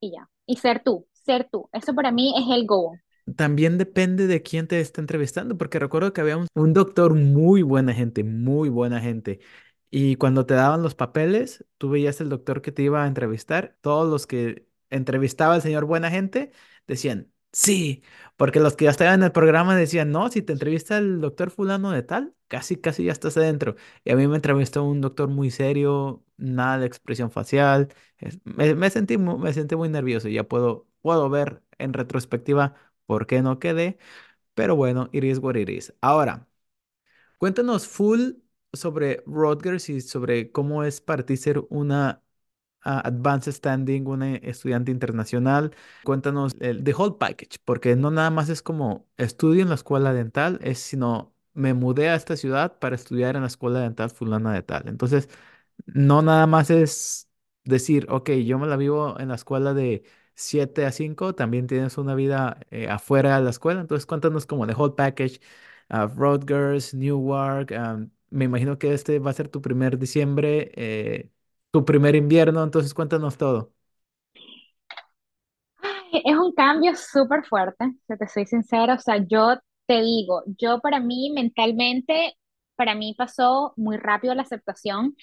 y ya. Y ser tú, ser tú. Eso para mí es el goal. También depende de quién te está entrevistando, porque recuerdo que había un, un doctor muy buena gente, muy buena gente. Y cuando te daban los papeles, tú veías el doctor que te iba a entrevistar. Todos los que entrevistaba al señor buena gente decían, sí, porque los que ya estaban en el programa decían, no, si te entrevista el doctor fulano de tal, casi, casi ya estás adentro. Y a mí me entrevistó un doctor muy serio, nada de expresión facial. Me, sentí, me sentí muy nervioso. Ya puedo, puedo ver en retrospectiva por qué no quedé, pero bueno, it is what it is. Ahora, cuéntanos full sobre Rutgers y sobre cómo es para ti ser una ah, advanced standing, una estudiante internacional. Cuéntanos el the whole package, porque no nada más es como estudio en la escuela dental, es sino me mudé a esta ciudad para estudiar en la escuela dental fulana de tal. Entonces, no nada más es decir, ok, yo me la vivo en la escuela de 7 a 5, también tienes una vida eh, afuera de la escuela. Entonces, cuéntanos como the whole package, uh, Rutgers, Newark. um, me imagino que este va a ser tu primer diciembre, eh, tu primer invierno, entonces cuéntanos todo. Es un cambio súper fuerte, te soy sincera. O sea, yo te digo, yo para mí mentalmente, para mí pasó muy rápido la aceptación,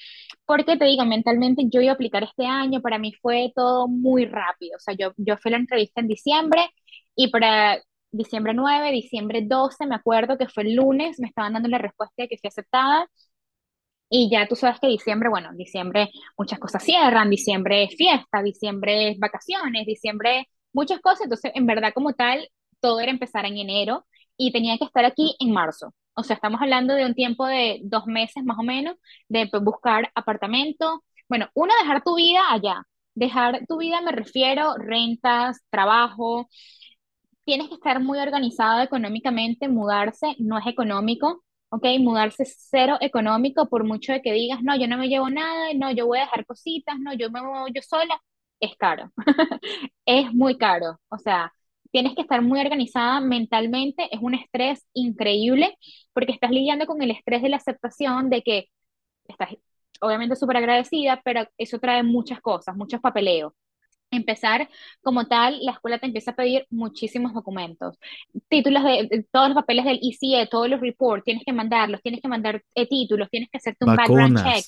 porque te digo, mentalmente yo iba a aplicar este año, para mí fue todo muy rápido. O sea, yo, yo fui a la entrevista en diciembre y para diciembre 9, diciembre 12, me acuerdo que fue el lunes, me estaban dando la respuesta de que fui aceptada. Y ya tú sabes que diciembre, bueno, diciembre muchas cosas cierran, diciembre es fiesta, diciembre es vacaciones, diciembre muchas cosas. Entonces, en verdad, como tal, todo era empezar en enero y tenía que estar aquí en marzo. O sea, estamos hablando de un tiempo de dos meses más o menos de buscar apartamento. Bueno, uno, dejar tu vida allá. Dejar tu vida, me refiero, rentas, trabajo, tienes que estar muy organizado económicamente, mudarse no es económico, ¿ok? Mudarse cero económico, por mucho de que digas, no, yo no me llevo nada, no, yo voy a dejar cositas, no, yo me voy yo sola, es caro, es muy caro, o sea, tienes que estar muy organizada mentalmente, es un estrés increíble, porque estás lidiando con el estrés de la aceptación de que estás obviamente súper agradecida, pero eso trae muchas cosas, muchos papeleos empezar como tal, la escuela te empieza a pedir muchísimos documentos, títulos de, de todos los papeles del ICE, todos los reports, tienes que mandarlos, tienes que mandar eh, títulos, tienes que hacerte un background check.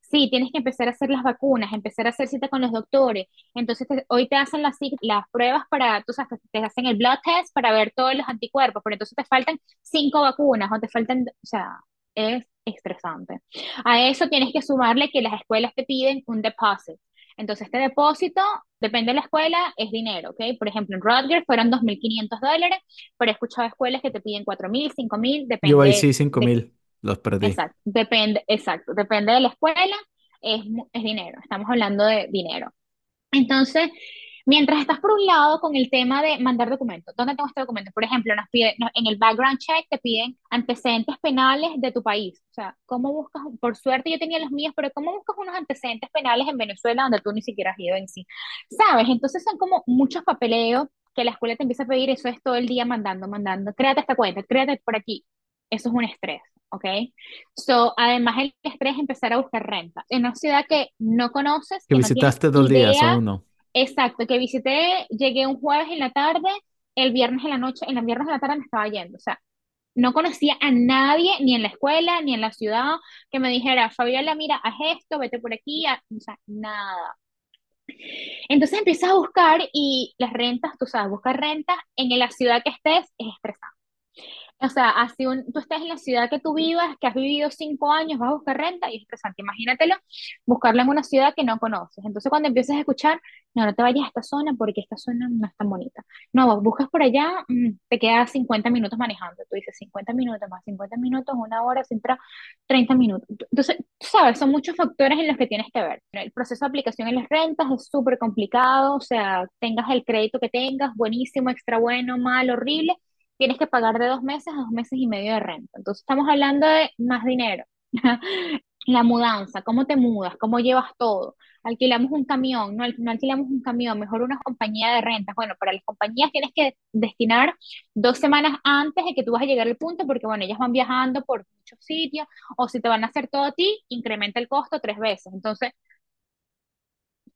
Sí, tienes que empezar a hacer las vacunas, empezar a hacer cita con los doctores. Entonces, te- hoy te hacen las, las pruebas para, tú sabes, te hacen el blood test para ver todos los anticuerpos, pero entonces te faltan cinco vacunas o te faltan, o sea, es estresante. A eso tienes que sumarle que las escuelas te piden un deposit. Entonces, este depósito, depende de la escuela, es dinero, ¿ok? Por ejemplo, en Rutgers fueron 2.500 dólares, pero he escuchado escuelas que te piden 4.000, 5.000, Yo ahí depende sí, cinco de, mil, los perdí. exacto, depende, exacto, depende de la escuela, es, es dinero, estamos hablando de dinero. Entonces, mientras estás por un lado con el tema de mandar documentos, ¿dónde tengo este documento? Por ejemplo, nos pide, nos- en el background check te piden antecedentes penales de tu país. O sea, ¿cómo buscas? Por suerte yo tenía los míos, pero ¿cómo buscas unos antecedentes penales en Venezuela donde tú ni siquiera has ido en sí? ¿Sabes? Entonces son como muchos papeleos que la escuela te empieza a pedir, eso es todo el día mandando, mandando, créate esta cuenta, créate por aquí. Eso es un estrés, ¿ok? So, además el estrés es empezar a buscar renta. En una ciudad que no conoces, Que que no visitaste dos días o uno. Exacto, que visité, llegué un jueves en la tarde, el viernes en la noche, en el viernes en la tarde me estaba yendo, o sea, no conocía a nadie, ni en la escuela, ni en la ciudad, que me dijera, Fabiola, mira, haz esto, vete por aquí, haz-", o sea, nada. Entonces empiezas a buscar y las rentas, tú sabes, buscar rentas en la ciudad que estés es estresante. O sea, así un, tú estés en la ciudad que tú vivas, que has vivido cinco años, vas a buscar renta y es estresante. Imagínatelo, buscarla en una ciudad que no conoces. Entonces, cuando empiezas a escuchar, no, no te vayas a esta zona porque esta zona no es tan bonita. No, buscas por allá, mm, te quedas 50 minutos manejando. Tú dices 50 minutos más 50 minutos, una hora, siempre 30 minutos. Entonces, tú sabes, son muchos factores en los que tienes que ver. El proceso de aplicación en las rentas es súper complicado, o sea, tengas el crédito que tengas, buenísimo, extra bueno, mal, horrible tienes que pagar de dos meses a dos meses y medio de renta. Entonces estamos hablando de más dinero. La mudanza, cómo te mudas, cómo llevas todo. Alquilamos un camión, no, alquilamos un camión, mejor una compañía de rentas. Bueno, para las compañías tienes que destinar dos semanas antes de que tú vas a llegar al punto, porque bueno, ellas van viajando por muchos sitios, o si te van a hacer todo a ti, incrementa el costo tres veces. Entonces,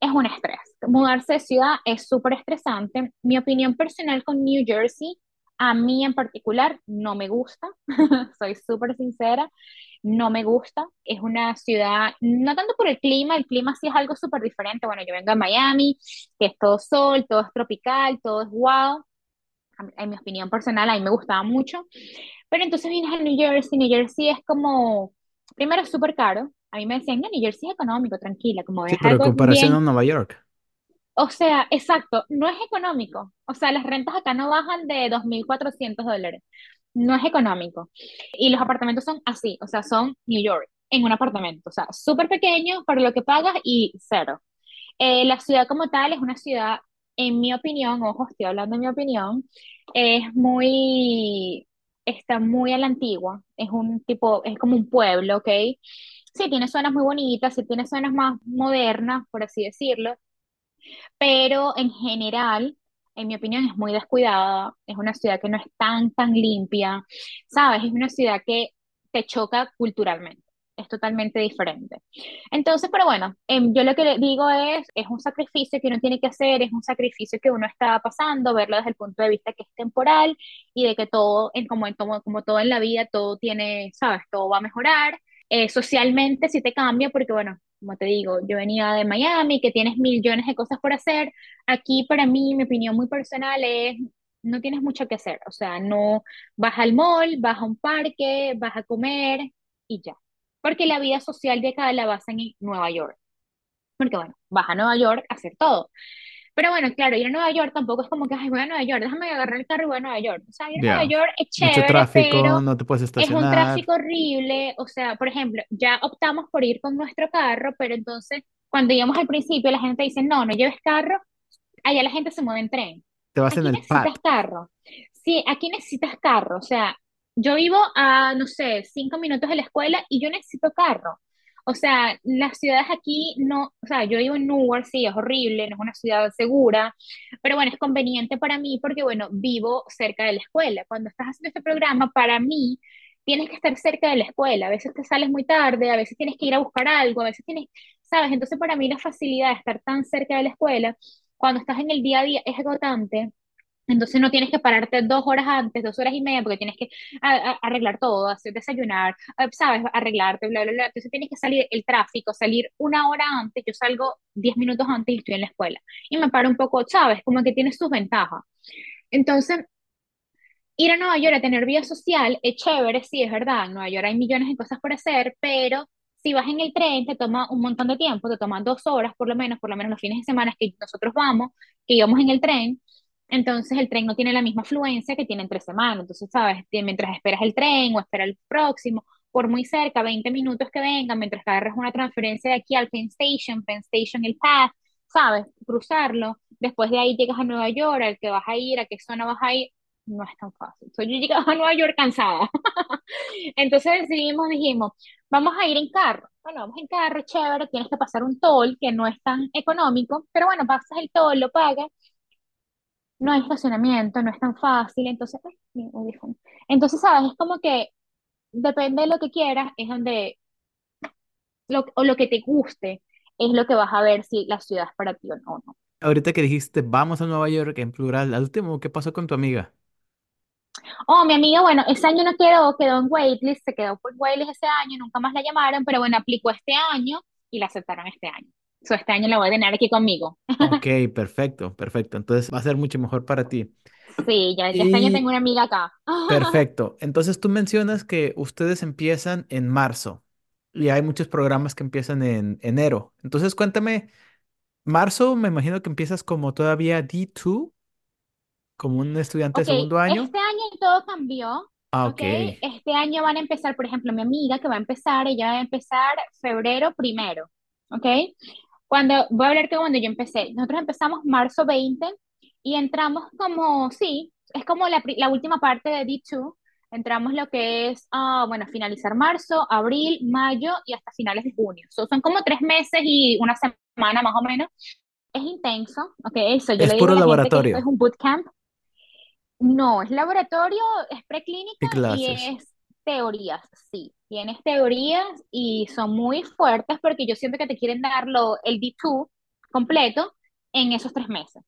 es un estrés. Mudarse de ciudad es súper estresante. Mi opinión personal con New Jersey a mí en particular no me gusta, soy súper sincera, no me gusta. Es una ciudad, no tanto por el clima, el clima sí es algo súper diferente. Bueno, yo vengo de Miami, que es todo sol, todo es tropical, todo es wow. En mi opinión personal, a mí me gustaba mucho. Pero entonces vienes a New Jersey, New Jersey es como, primero es súper caro. A mí me decían, no, New Jersey es económico, tranquila, como Sí, es pero en algo comparación a Nueva York. O sea, exacto, no es económico. O sea, las rentas acá no bajan de 2.400 dólares. No es económico. Y los apartamentos son así, o sea, son New York, en un apartamento. O sea, súper pequeño para lo que pagas y cero. Eh, la ciudad como tal es una ciudad, en mi opinión, ojo, estoy hablando de mi opinión, es muy, está muy a la antigua. Es un tipo, es como un pueblo, ¿ok? Sí, tiene zonas muy bonitas, sí tiene zonas más modernas, por así decirlo pero en general, en mi opinión, es muy descuidada, es una ciudad que no es tan, tan limpia, ¿sabes? Es una ciudad que te choca culturalmente, es totalmente diferente. Entonces, pero bueno, em, yo lo que le digo es, es un sacrificio que uno tiene que hacer, es un sacrificio que uno está pasando, verlo desde el punto de vista que es temporal y de que todo, en, como, en, como, todo en la vida, todo tiene, ¿sabes? Todo va a mejorar. Eh, socialmente sí te cambia porque, bueno, como te digo, yo venía de Miami, que tienes millones de cosas por hacer. Aquí para mí, mi opinión muy personal es, no tienes mucho que hacer. O sea, no vas al mall, vas a un parque, vas a comer y ya. Porque la vida social de acá la basan en Nueva York. Porque bueno, vas a Nueva York a hacer todo. Pero bueno, claro, ir a Nueva York tampoco es como que, ay, voy a Nueva York, déjame agarrar el carro y voy a Nueva York. O sea, ir a Nueva. York es Mucho chévere, tráfico, pero no te puedes es un estacionar. tráfico horrible, o sea, por ejemplo, ya optamos por ir con nuestro carro, pero entonces cuando íbamos al principio la gente dice, no, no lleves carro, allá la gente se mueve en tren. Te vas en Aquí el pad. necesitas carro. Sí, aquí necesitas carro, o sea, yo vivo a, no sé, cinco minutos de la escuela y yo necesito carro. O sea, las ciudades aquí no, o sea, yo vivo en Newark, sí, es horrible, no es una ciudad segura, pero bueno, es conveniente para mí porque, bueno, vivo cerca de la escuela. Cuando estás haciendo este programa, para mí, tienes que estar cerca de la escuela. A veces te sales muy tarde, a veces tienes que ir a buscar algo, a veces tienes, ¿sabes? Entonces, para mí la facilidad de estar tan cerca de la escuela, cuando estás en el día a día, es agotante. Entonces no tienes que pararte dos horas antes, dos horas y media, porque tienes que arreglar todo, hacer desayunar, eh, ¿sabes? Arreglarte, bla, bla, bla. Entonces tienes que salir el tráfico, salir una hora antes. Yo salgo diez minutos antes y estoy en la escuela. Y me paro un poco, ¿sabes? Como que tiene sus ventajas. Entonces, ir a Nueva York a tener vida social es chévere, sí, es verdad. Nueva York hay millones de cosas por hacer, pero si vas en el tren te toma un montón de tiempo, te toma dos horas por lo menos, por lo menos los fines de semana que nosotros vamos, que íbamos en el tren. Entonces el tren no tiene la misma afluencia que tiene entre semanas. Entonces, ¿sabes? Mientras esperas el tren o esperas el próximo, por muy cerca, 20 minutos que vengan, mientras que agarras una transferencia de aquí al Penn Station, Penn Station, el Path, ¿sabes? Cruzarlo. Después de ahí llegas a Nueva York, al que vas a ir, a qué zona vas a ir no es tan fácil. So, yo llegaba a Nueva York cansada. Entonces decidimos, dijimos, vamos a ir en carro. Bueno, vamos en carro, chévere, tienes que pasar un toll que no es tan económico, pero bueno, pasas el toll, lo pagas, no hay estacionamiento, no es tan fácil, entonces, ay, mi audífono. Entonces, sabes, es como que depende de lo que quieras, es donde, lo, o lo que te guste, es lo que vas a ver si la ciudad es para ti o no. no. Ahorita que dijiste vamos a Nueva York en plural, al último, ¿qué pasó con tu amiga? Oh, mi amiga, bueno, ese año no quedó, quedó en waitlist, se quedó por waitlist ese año, nunca más la llamaron, pero bueno, aplicó este año y la aceptaron este año. So, este año la voy a tener aquí conmigo. Ok, perfecto, perfecto. Entonces va a ser mucho mejor para ti. Sí, ya, ya este año tengo una amiga acá. perfecto. Entonces tú mencionas que ustedes empiezan en marzo y hay muchos programas que empiezan en enero. Entonces cuéntame, marzo me imagino que empiezas como todavía D2, como un estudiante de Ok, segundo año. este año todo cambió, Ah, ok. ok. Este año van a empezar, por ejemplo, mi amiga que va a empezar, ella va a empezar febrero primero, ok. Cuando, voy a hablar que cuando yo empecé, nosotros empezamos marzo 20 y entramos como, sí, es como la, la última parte de D2, entramos lo que es, ah, bueno, finalizar marzo, abril, mayo y hasta finales de junio. So, son como tres meses y una semana más o menos. Es intenso, ok, eso, yo Es le digo puro a la gente que esto es laboratorio un bootcamp no, es laboratorio, es preclínica y y es teorías, sí. Tienes teorías y son muy fuertes porque yo siento que te quieren darlo el D2 completo en esos tres meses.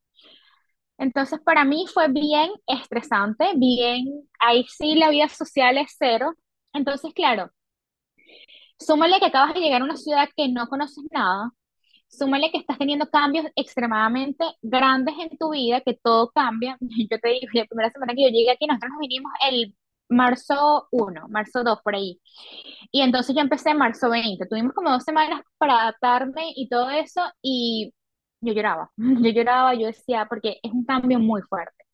Entonces, para mí fue bien estresante, bien, ahí sí la vida social es cero. Entonces, claro, súmale que acabas de llegar a una ciudad que no conoces nada, súmale que estás teniendo cambios extremadamente grandes en tu vida, que todo cambia. Yo te digo, la primera semana que yo llegué aquí, nosotros nos vinimos el marzo uno marzo 2 por ahí. Y entonces yo empecé marzo veinte Tuvimos como dos semanas para adaptarme y todo eso, y yo lloraba. Yo lloraba, yo decía, porque es un cambio muy fuerte.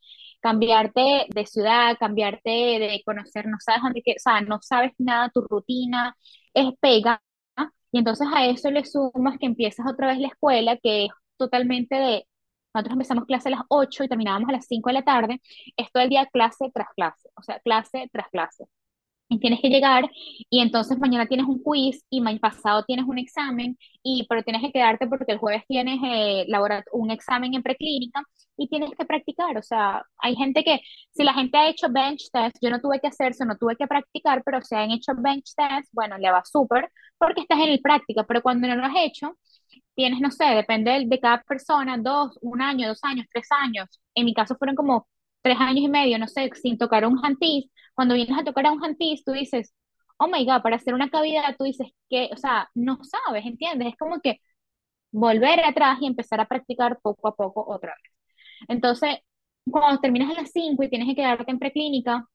Cambiarte de ciudad, cambiarte de conocer, no sabes dónde, o sea, no sabes nada, tu rutina es pega y entonces a eso le sumas que empiezas otra vez la escuela, que es totalmente de, nosotros empezamos clase a las 8 y terminábamos a las 5 de la tarde, es todo el día clase tras clase, o sea, clase tras clase y tienes que llegar y entonces mañana tienes un quiz y mañana pasado tienes un examen y pero tienes que quedarte porque el jueves tienes eh, un examen en preclínica y tienes que practicar, o sea, hay gente que si la gente ha hecho bench test, yo no tuve que hacerse, no tuve que practicar, pero si han hecho bench test, bueno, le va súper porque estás en el práctica, pero cuando no lo has hecho, tienes, no sé, depende de, de cada persona, dos, un año, dos años, tres años. En mi caso fueron como tres años y medio, no sé, sin tocar un handpiece. Cuando vienes a tocar a un handpiece, tú dices, oh my God, para hacer una cavidad, tú dices que, o sea, no sabes, ¿entiendes? Es como que volver atrás y empezar a practicar poco a poco otra vez. Entonces, cuando terminas a las 5 y tienes que quedarte en preclínica,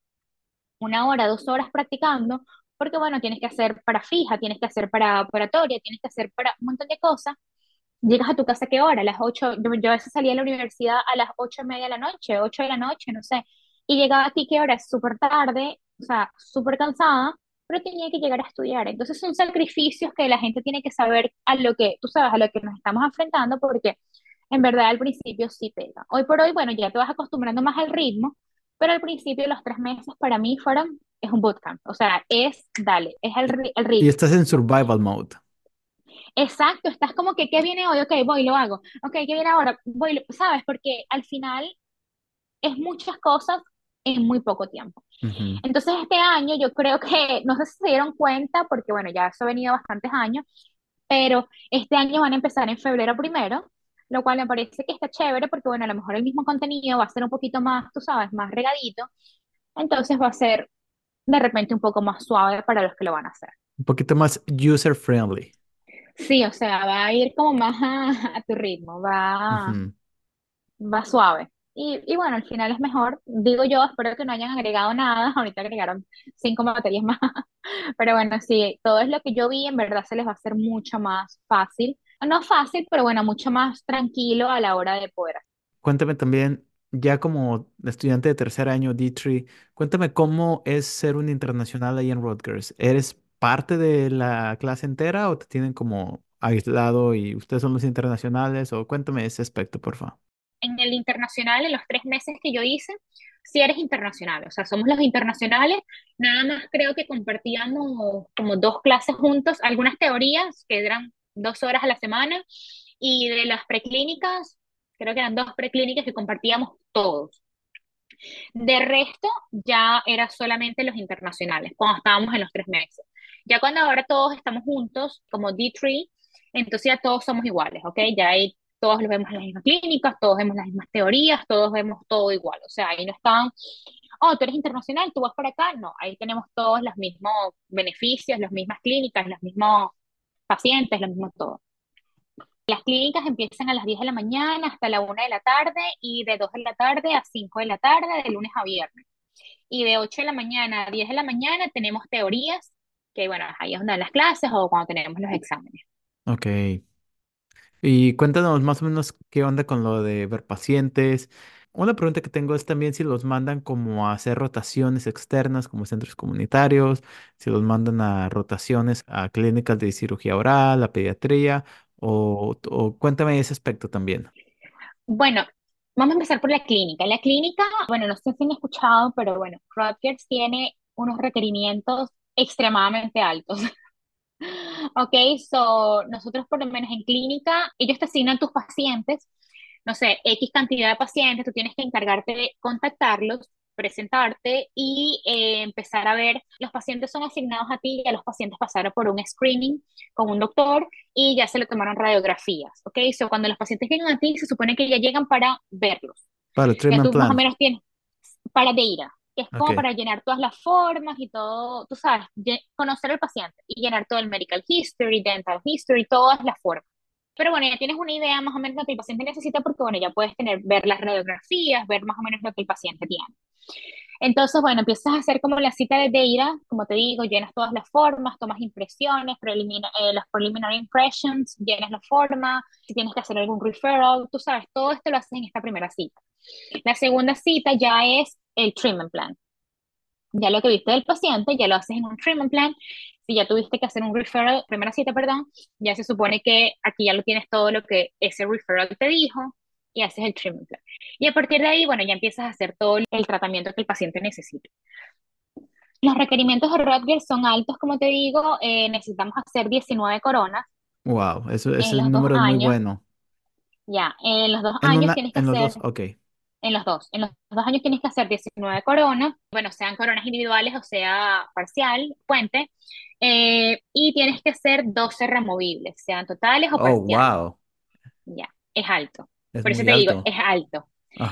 una hora, dos horas practicando, porque bueno, tienes que hacer para fija, tienes que hacer para operatoria, tienes que hacer para un montón de cosas, ¿Llegas a tu casa a qué hora? A las ocho yo, yo a veces salía de la universidad a las ocho y media de la noche, ocho de la noche, no sé. Y llegaba aquí, ¿qué hora? Súper tarde, o sea, súper cansada, pero tenía que llegar a estudiar. Entonces son sacrificios que la gente tiene que saber a lo que, tú sabes, a lo que nos estamos enfrentando, porque en verdad al principio sí pega. Hoy por hoy, bueno, ya te vas acostumbrando más al ritmo, pero al principio los tres meses para mmí fueron, es un bootcamp, o sea, es, dale, es el, el Y ritmo. estás en survival mode. Exacto, estás como que, ¿qué viene hoy? Ok, voy, lo hago. Ok, ¿qué viene ahora? Voy, lo- ¿sabes? Porque al final es muchas cosas en muy poco tiempo. Ujú. Entonces este año yo creo que, no sé si se dieron cuenta, porque bueno, ya eso ha venido bastantes años, pero este año van a empezar en febrero primero, lo cual me parece que está chévere porque bueno, a lo mejor el mismo contenido va a ser un poquito más, tú sabes, más regadito, entonces va a ser de repente un poco más suave para los que lo van a hacer. Un poquito más user friendly. Sí, o sea, va a ir como más a, a tu ritmo, va, Ujú. va suave. Y, y bueno, al final es mejor, digo yo, espero que no hayan agregado nada, ahorita agregaron cinco materias más, pero bueno, sí, todo es lo que yo vi, en verdad se les va a hacer mucho más fácil, no fácil, pero bueno, mucho más tranquilo a la hora de poder. Cuéntame también, ya como estudiante de tercer año D3, cuéntame cómo es ser un internacional ahí en Rutgers. ¿Eres parte de la clase entera o te tienen como aislado y ustedes son los internacionales? O cuéntame ese aspecto, por favor. En el internacional, en los tres meses que yo hice, si eres internacional, o sea, somos los internacionales, nada más creo que compartíamos como dos clases juntos, algunas teorías que eran dos horas a la semana, y de las preclínicas, creo que eran dos preclínicas que compartíamos todos. De resto, ya era solamente los internacionales, cuando estábamos en los tres meses. Ya cuando ahora todos estamos juntos, como D3, entonces ya todos somos iguales, ¿ok? Ya ahí todos los vemos en las mismas clínicas, todos vemos las mismas teorías, todos vemos todo igual. O sea, ahí no están, oh, tú eres internacional, tú vas para acá. No, ahí tenemos todos los mismos beneficios, las mismas clínicas, los mismos pacientes, lo mismo todo. Las clínicas empiezan a las 10 de la mañana hasta la una de la tarde y de 2 de la tarde a 5 de la tarde, de lunes a viernes. Y de 8 de la mañana a 10 de la mañana tenemos teorías, que bueno, ahí es donde dan las clases o cuando tenemos los exámenes. Ok. Y cuéntanos más o menos qué onda con lo de ver pacientes. Una pregunta que tengo es también si los mandan como a hacer rotaciones externas como centros comunitarios, si los mandan a rotaciones a clínicas de cirugía oral, a pediatría, o, o cuéntame ese aspecto también. Bueno, vamos a empezar por la clínica. La clínica, bueno, no sé si han escuchado, pero bueno, Rutgers tiene unos requerimientos extremadamente altos. Ok, so nosotros por lo menos en clínica, ellos te asignan tus pacientes, no sé, X cantidad de pacientes, tú tienes que encargarte de contactarlos, presentarte y eh, empezar a ver, los pacientes son asignados a ti, ya los pacientes pasaron por un screening con un doctor y ya se le tomaron radiografías, ok, so cuando los pacientes llegan a ti, se supone que ya llegan para verlos, Para el treatment tú más o plan. menos tienes para data, que es como Ok. para llenar todas las formas y todo, tú sabes, conocer al paciente y llenar todo el medical history, dental history, todas las formas. Pero bueno, ya tienes una idea más o menos de lo que el paciente necesita porque bueno, ya puedes tener, ver las radiografías, ver más o menos lo que el paciente tiene. Entonces, bueno, empiezas a hacer como la cita de data, como te digo, llenas todas las formas, tomas impresiones, prelimina- eh, las preliminary impressions, llenas la forma, si tienes que hacer algún referral, tú sabes, todo esto lo haces en esta primera cita. La segunda cita ya es el treatment plan. Ya lo que viste del paciente, ya lo haces en un treatment plan. Si ya tuviste que hacer un referral, primera cita, perdón, ya se supone que aquí ya lo tienes todo lo que ese referral te dijo y haces el treatment plan. Y a partir de ahí, bueno, ya empiezas a hacer todo el tratamiento que el paciente necesita. Los requerimientos de Rutgers son altos, como te digo, eh, necesitamos hacer 19 coronas Wow, eso, ese los número es muy bueno. Ya, en los dos En años una, tienes que en los hacer dos, ok. En los dos. En los dos años tienes que hacer 19 coronas, bueno, sean coronas individuales o sea parcial, puente, eh, y tienes que hacer 12 removibles, sean totales o Oh, parciales. wow, Ya, es alto. es Por eso te digo, alto. es alto.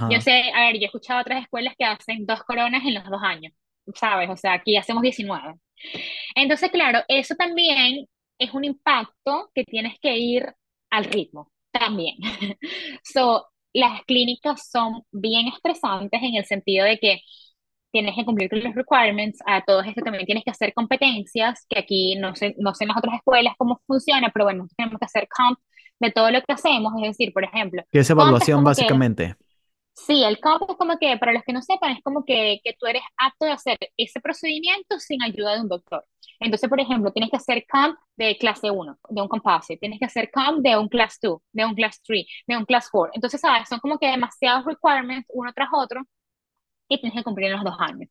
Yo Ajá. sé, a ver, yo he escuchado otras escuelas que hacen dos coronas en los dos años, ¿sabes? O sea, aquí hacemos 19. Entonces, claro, eso también es un impacto que tienes que ir al ritmo, también. So, las clínicas son bien estresantes en el sentido de que tienes que cumplir con los requirements, a todos esto también tienes que hacer competencias, que aquí no sé, no sé en las otras escuelas cómo funciona, pero bueno, tenemos que hacer comp de todo lo que hacemos, es decir, por ejemplo, Que es evaluación como que básicamente. Sí, el campo es como que, para los que no sepan, es como que, que tú eres apto de hacer ese procedimiento sin ayuda de un doctor. Entonces, por ejemplo, tienes que hacer camp de clase uno, de un composite, tienes que hacer camp de un class 2, de un class 3, de un class 4. Entonces, ¿sabes? Son como que demasiados requirements uno tras otro que tienes que cumplir en los dos años.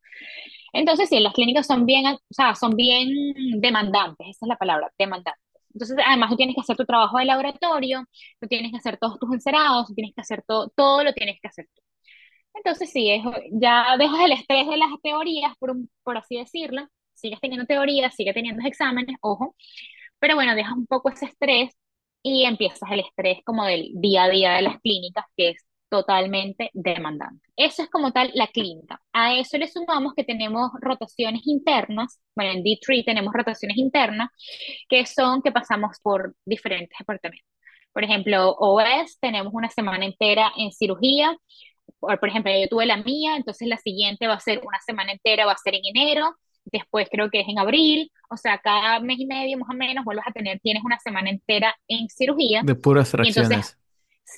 Entonces, sí, las clínicas son bien, o sea, son bien demandantes, esa es la palabra, demandantes. Entonces, además, tú tienes que hacer tu trabajo de laboratorio, tú tienes que hacer todos tus encerados, tú tienes que hacer todo, todo lo tienes que hacer tú. Entonces, sí, es, ya dejas el estrés de las teorías, por, un- por así decirlo, sigues teniendo teorías, sigues teniendo exámenes, ojo, pero bueno, dejas un poco ese estrés y empiezas el estrés como del día a día de las clínicas, que es totalmente demandante. Eso es como tal la clínica. A eso le sumamos que tenemos rotaciones internas, bueno, en D3 tenemos rotaciones internas, que son que pasamos por diferentes departamentos. Por ejemplo, OS, tenemos una semana entera en cirugía, por, por ejemplo, yo tuve la mía, entonces la siguiente va a ser una semana entera, va a ser en enero, después creo que es en abril, o sea, cada mes y medio más o menos vuelves a tener, tienes una semana entera en cirugía, De puras fracciones.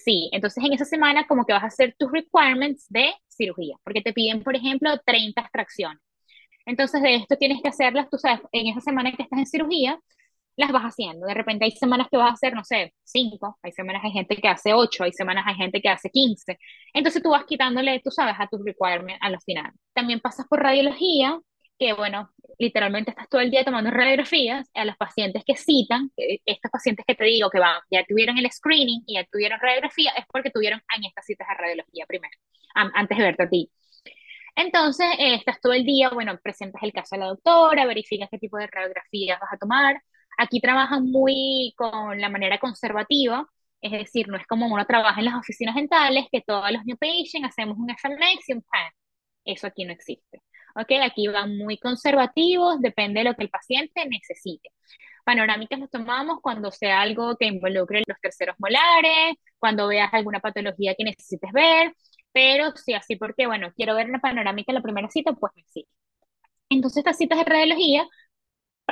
Sí, entonces en esa semana como que vas a hacer tus requirements de cirugía, porque te piden, por ejemplo, 30 extracciones. Entonces de esto tienes que hacerlas, tú sabes, en esa semana que estás en cirugía, las vas haciendo. De repente hay semanas que vas a hacer, no sé, cinco, hay semanas hay gente que hace ocho, hay semanas hay gente que hace quince. Entonces tú vas quitándole, tú sabes, a tus requirements a los finales. También pasas por radiología, que bueno, literalmente estás todo el día tomando radiografías a los pacientes que citan, que estos pacientes que te digo que van, ya tuvieron el screening y ya tuvieron radiografía, es porque tuvieron en estas citas de radiología primero, antes de verte a ti. Entonces, eh, estás todo el día, bueno, presentas el caso a la doctora, verificas qué tipo de radiografías vas a tomar. Aquí trabajan muy con la manera conservativa, es decir, no es como uno trabaja en las oficinas dentales, que todos los new patients hacemos un FMX y un PAN. Eso aquí no existe. ¿Ok? Aquí van muy conservativos, depende de lo que el paciente necesite. Panorámicas las tomamos cuando sea algo que involucre los terceros molares, cuando veas alguna patología que necesites ver, pero sí, así porque, bueno, quiero ver una panorámica en la primera cita, pues sí. Entonces, estas citas de radiología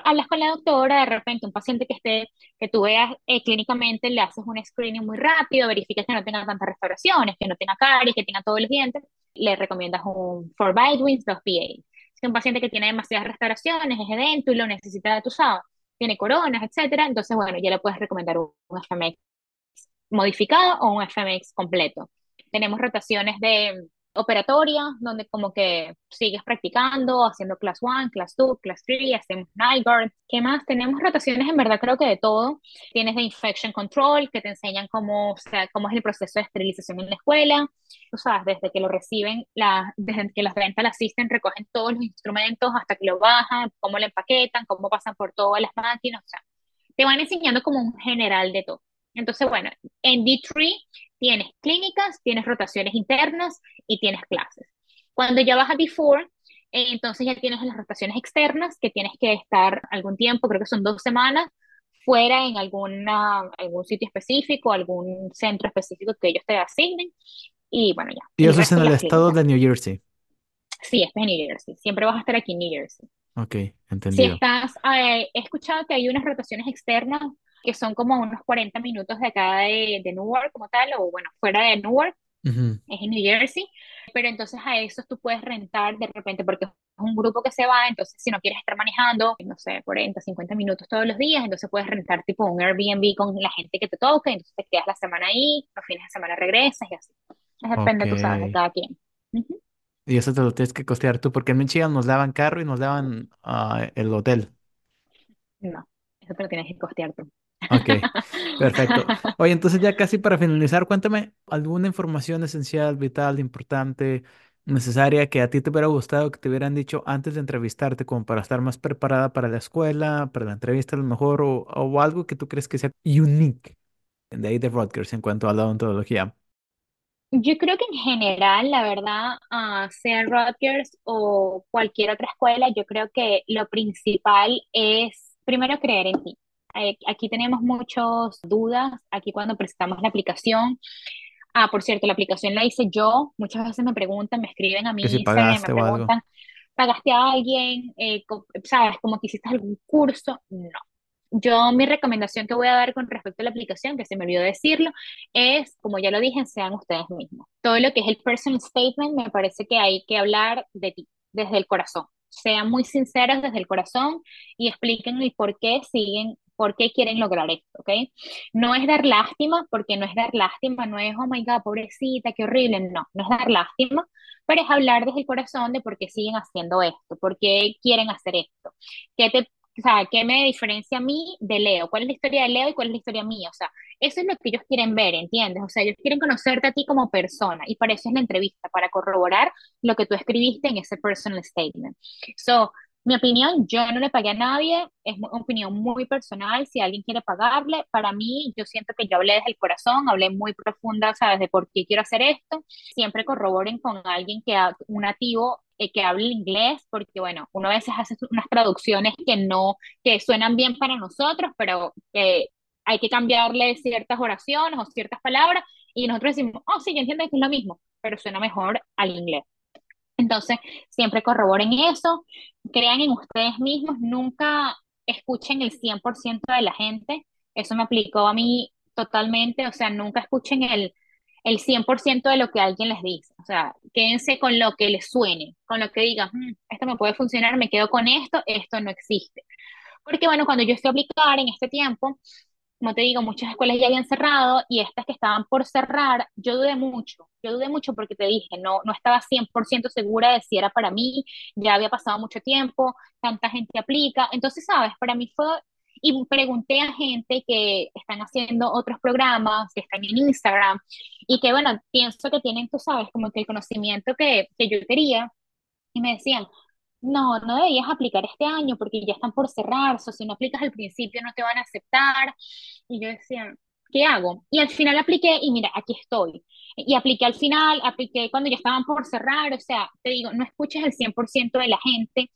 hablas con la doctora, de repente un paciente que esté, que tú veas eh, clínicamente, le haces un screening muy rápido, verificas que no tenga tantas restauraciones, que no tenga caries, que tenga todos los dientes, le recomiendas un 4 Wins 2 PA. Si un paciente que tiene demasiadas restauraciones, es edento y lo necesita, tú sabes, tiene coronas, etcétera, entonces, bueno, ya le puedes recomendar un FMX modificado o un FMX completo. Tenemos rotaciones de operatoria, donde como que sigues practicando, haciendo class 1, class 2, class 3, hacemos night guard. ¿Qué más? Tenemos rotaciones en verdad creo que de todo. Tienes de infection control, que te enseñan cómo, o sea, cómo es el proceso de esterilización en la escuela. Tú sabes, desde que lo reciben, la, desde que las ventas la asisten, recogen todos los instrumentos hasta que lo bajan, cómo lo empaquetan, cómo pasan por todas las máquinas, o sea, te van enseñando como un general de todo. Entonces, bueno, en D3 tienes clínicas, tienes rotaciones internas y tienes clases. Cuando ya vas a D4, eh, entonces ya tienes las rotaciones externas, que tienes que estar algún tiempo, creo que son dos semanas, fuera en alguna, algún sitio específico, algún centro específico que ellos te asignen. Y bueno, ya. Y eso es en el estado clínicas. de New Jersey. Sí, este es en New Jersey. Siempre vas a estar aquí en New Jersey. Ok, Si entendido. estás, eh, he escuchado que hay unas rotaciones externas que son como unos 40 minutos de acá de, de Newark como tal, o bueno, fuera de Newark, Ujú. es en New Jersey, pero entonces a esos tú puedes rentar de repente porque es un grupo que se va, entonces si no quieres estar manejando, no sé, 40, 50 minutos todos los días, entonces puedes rentar tipo un Airbnb con la gente que te toque, entonces te quedas la semana ahí, los fines de semana regresas y así. Es depende, tú sabes, de cada quien. Y eso te lo tienes que costear tú, porque en Michigan nos daban carro y nos daban ah, el hotel. No, eso te lo tienes que costear tú. Ok, perfecto. Oye, entonces ya casi para finalizar, cuéntame alguna información esencial, vital, importante, necesaria que a ti te hubiera gustado que te hubieran dicho antes de entrevistarte, como para estar más preparada para la escuela, para la entrevista a lo mejor, o, o algo que tú crees que sea unique de ahí de Rutgers en cuanto a la odontología. Yo creo que en general, la verdad, ah, sea Rutgers o cualquier otra escuela, yo creo que lo principal es primero creer en ti. Eh, Aquí tenemos muchas dudas, aquí cuando presentamos la aplicación. Ah, por cierto, la aplicación la hice yo. Muchas veces me preguntan, me escriben a si me pagaste algo. preguntan, ¿pagaste a alguien? Eh, ¿sabes? Como que hiciste algún curso. No. Yo mi recomendación que voy a dar con respecto a la aplicación, que se me olvidó decirlo, es, como ya lo dije, sean ustedes mismos. Todo lo que es el personal statement, me parece que hay que hablar de ti, desde el corazón. Sean muy sinceros desde el corazón y expliquen el por qué siguen, por qué quieren lograr esto, ¿ok? No es dar lástima, porque no es dar lástima, no es, oh my God, pobrecita, qué horrible, no, no es dar lástima, pero es hablar desde el corazón de por qué siguen haciendo esto, por qué quieren hacer esto, qué te o sea, ¿qué me diferencia a mí de Leo? ¿Cuál es la historia de Leo y cuál es la historia mía? O sea, eso es lo que ellos quieren ver, ¿entiendes? O sea, ellos quieren conocerte a ti como persona y para eso es la entrevista, para corroborar lo que tú escribiste en ese personal statement. So, mi opinión, yo no le pagué a nadie, es una opinión muy personal, si alguien quiere pagarle, para mí, yo siento que yo hablé desde el corazón, hablé muy profunda, ¿sabes? De por qué quiero hacer esto, siempre corroboren con alguien que, un nativo eh, que hable inglés, porque bueno, uno a veces hace unas traducciones que no, que suenan bien para nosotros, pero que hay que cambiarle ciertas oraciones o ciertas palabras, y nosotros decimos, oh, sí, yo entiendo que es lo mismo, pero suena mejor al inglés. Entonces, siempre corroboren eso, crean en ustedes mismos, nunca escuchen el 100% de la gente, eso me aplicó a mí totalmente, o sea, nunca escuchen el, el 100% de lo que alguien les dice, o sea, quédense con lo que les suene, con lo que digan, "Mm, esto me puede funcionar, me quedo con esto, esto no existe. Porque bueno, cuando yo fui a aplicar en este tiempo, como te digo, muchas escuelas ya habían cerrado y estas que estaban por cerrar, yo dudé mucho, yo dudé mucho porque te dije, no, no estaba 100% segura de si era para mí, ya había pasado mucho tiempo, tanta gente aplica, entonces, sabes, para mí fue, y pregunté a gente que están haciendo otros programas, que están en Instagram, y que bueno, pienso que tienen, tú sabes, como que el conocimiento que, que yo quería, y me decían, no, no deberías aplicar este año porque ya están por cerrar, o si no aplicas al principio no te van a aceptar. Y yo decía, ¿qué hago? Y al final apliqué y mira, aquí estoy. Y apliqué al final, apliqué cuando ya estaban por cerrar, o sea, te digo, no escuches el 100% de la gente.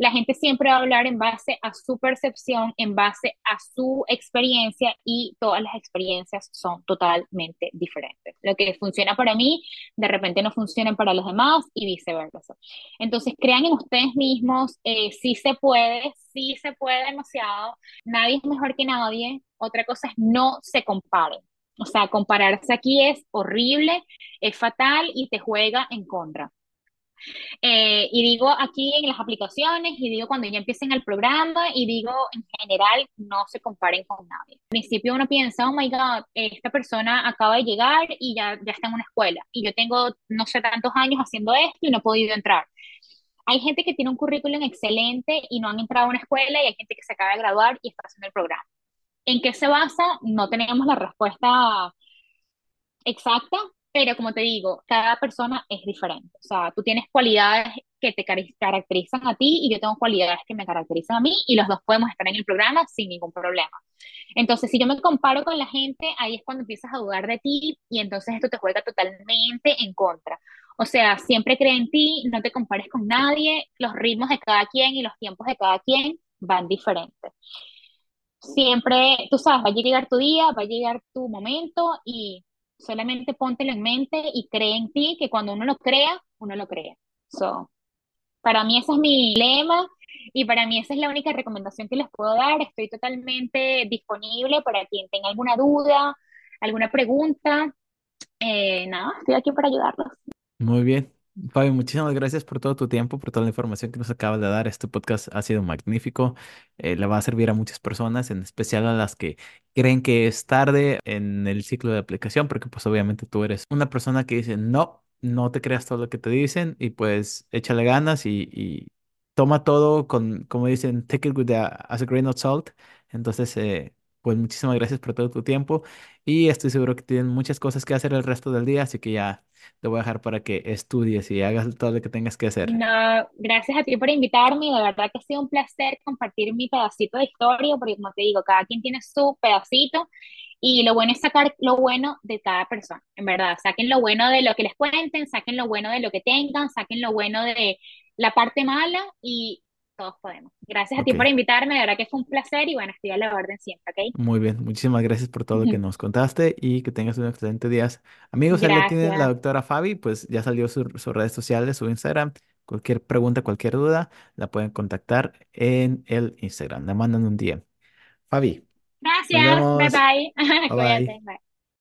La gente siempre va a hablar en base a su percepción, en base a su experiencia y todas las experiencias son totalmente diferentes. Lo que funciona para mí, de repente no funciona para los demás y viceversa. Entonces, crean en ustedes mismos, eh, sí se puede, sí se puede demasiado, nadie es mejor que nadie, otra cosa es no se comparen. O sea, compararse aquí es horrible, es fatal y te juega en contra. Eh, y digo aquí en las aplicaciones, y digo cuando ya empiecen el programa, y digo en general, no se comparen con nadie. Al principio uno piensa, oh my God, esta persona acaba de llegar y ya, ya está en una escuela, y yo tengo no sé tantos años haciendo esto y no he podido entrar. Hay gente que tiene un currículum excelente y no han entrado a una escuela, y hay gente que se acaba de graduar y está haciendo el programa. ¿En qué se basa? No tenemos la respuesta exacta, pero como te digo, cada persona es diferente. O sea, tú tienes cualidades que te caracterizan a ti y yo tengo cualidades que me caracterizan a mí y los dos podemos estar en el programa sin ningún problema. Entonces, si yo me comparo con la gente, ahí es cuando empiezas a dudar de ti y entonces esto te juega totalmente en contra. O sea, siempre cree en ti, no te compares con nadie, los ritmos de cada quien y los tiempos de cada quien van diferentes. Siempre, tú sabes, va a llegar tu día, va a llegar tu momento y solamente póntelo en mente y cree en ti, que cuando uno lo crea, uno lo crea. So, para mí ese es mi lema y para mí esa es la única recomendación que les puedo dar. Estoy totalmente disponible para quien tenga alguna duda, alguna pregunta. Eh, nada, estoy aquí para ayudarlos. Muy bien. Fabi, muchísimas gracias por todo tu tiempo, por toda la información que nos acabas de dar. Este podcast ha sido magnífico. Eh, le va a servir a muchas personas, en especial a las que creen que es tarde en el ciclo de aplicación, porque pues obviamente tú eres una persona que dice, no, no te creas todo lo que te dicen y pues échale ganas y, y toma todo con, como dicen, take it with a, as a grain of salt. Entonces, eh, pues muchísimas gracias por todo tu tiempo y estoy seguro que tienen muchas cosas que hacer el resto del día, así que ya te voy a dejar para que estudies y hagas todo lo que tengas que hacer. No, gracias a ti por invitarme, de verdad que ha sido un placer compartir mi pedacito de historia, porque como te digo, cada quien tiene su pedacito y lo bueno es sacar lo bueno de cada persona, en verdad, saquen lo bueno de lo que les cuenten, saquen lo bueno de lo que tengan, saquen lo bueno de la parte mala y todos podemos. Gracias a ti por invitarme, de verdad que fue un placer y bueno, estoy a la orden siempre, ¿ok? muy bien. Muchísimas gracias por todo lo que nos contaste y que tengas un excelente día. Amigos, ahí lo tienen la doctora Fabi, pues ya salió su- sus redes sociales, su Instagram. Cualquier pregunta, cualquier duda, la pueden contactar en el Instagram. Le mandan un día. Fabi, Gracias. Bye vemos. bye. Bye Cuídate. bye. Bye.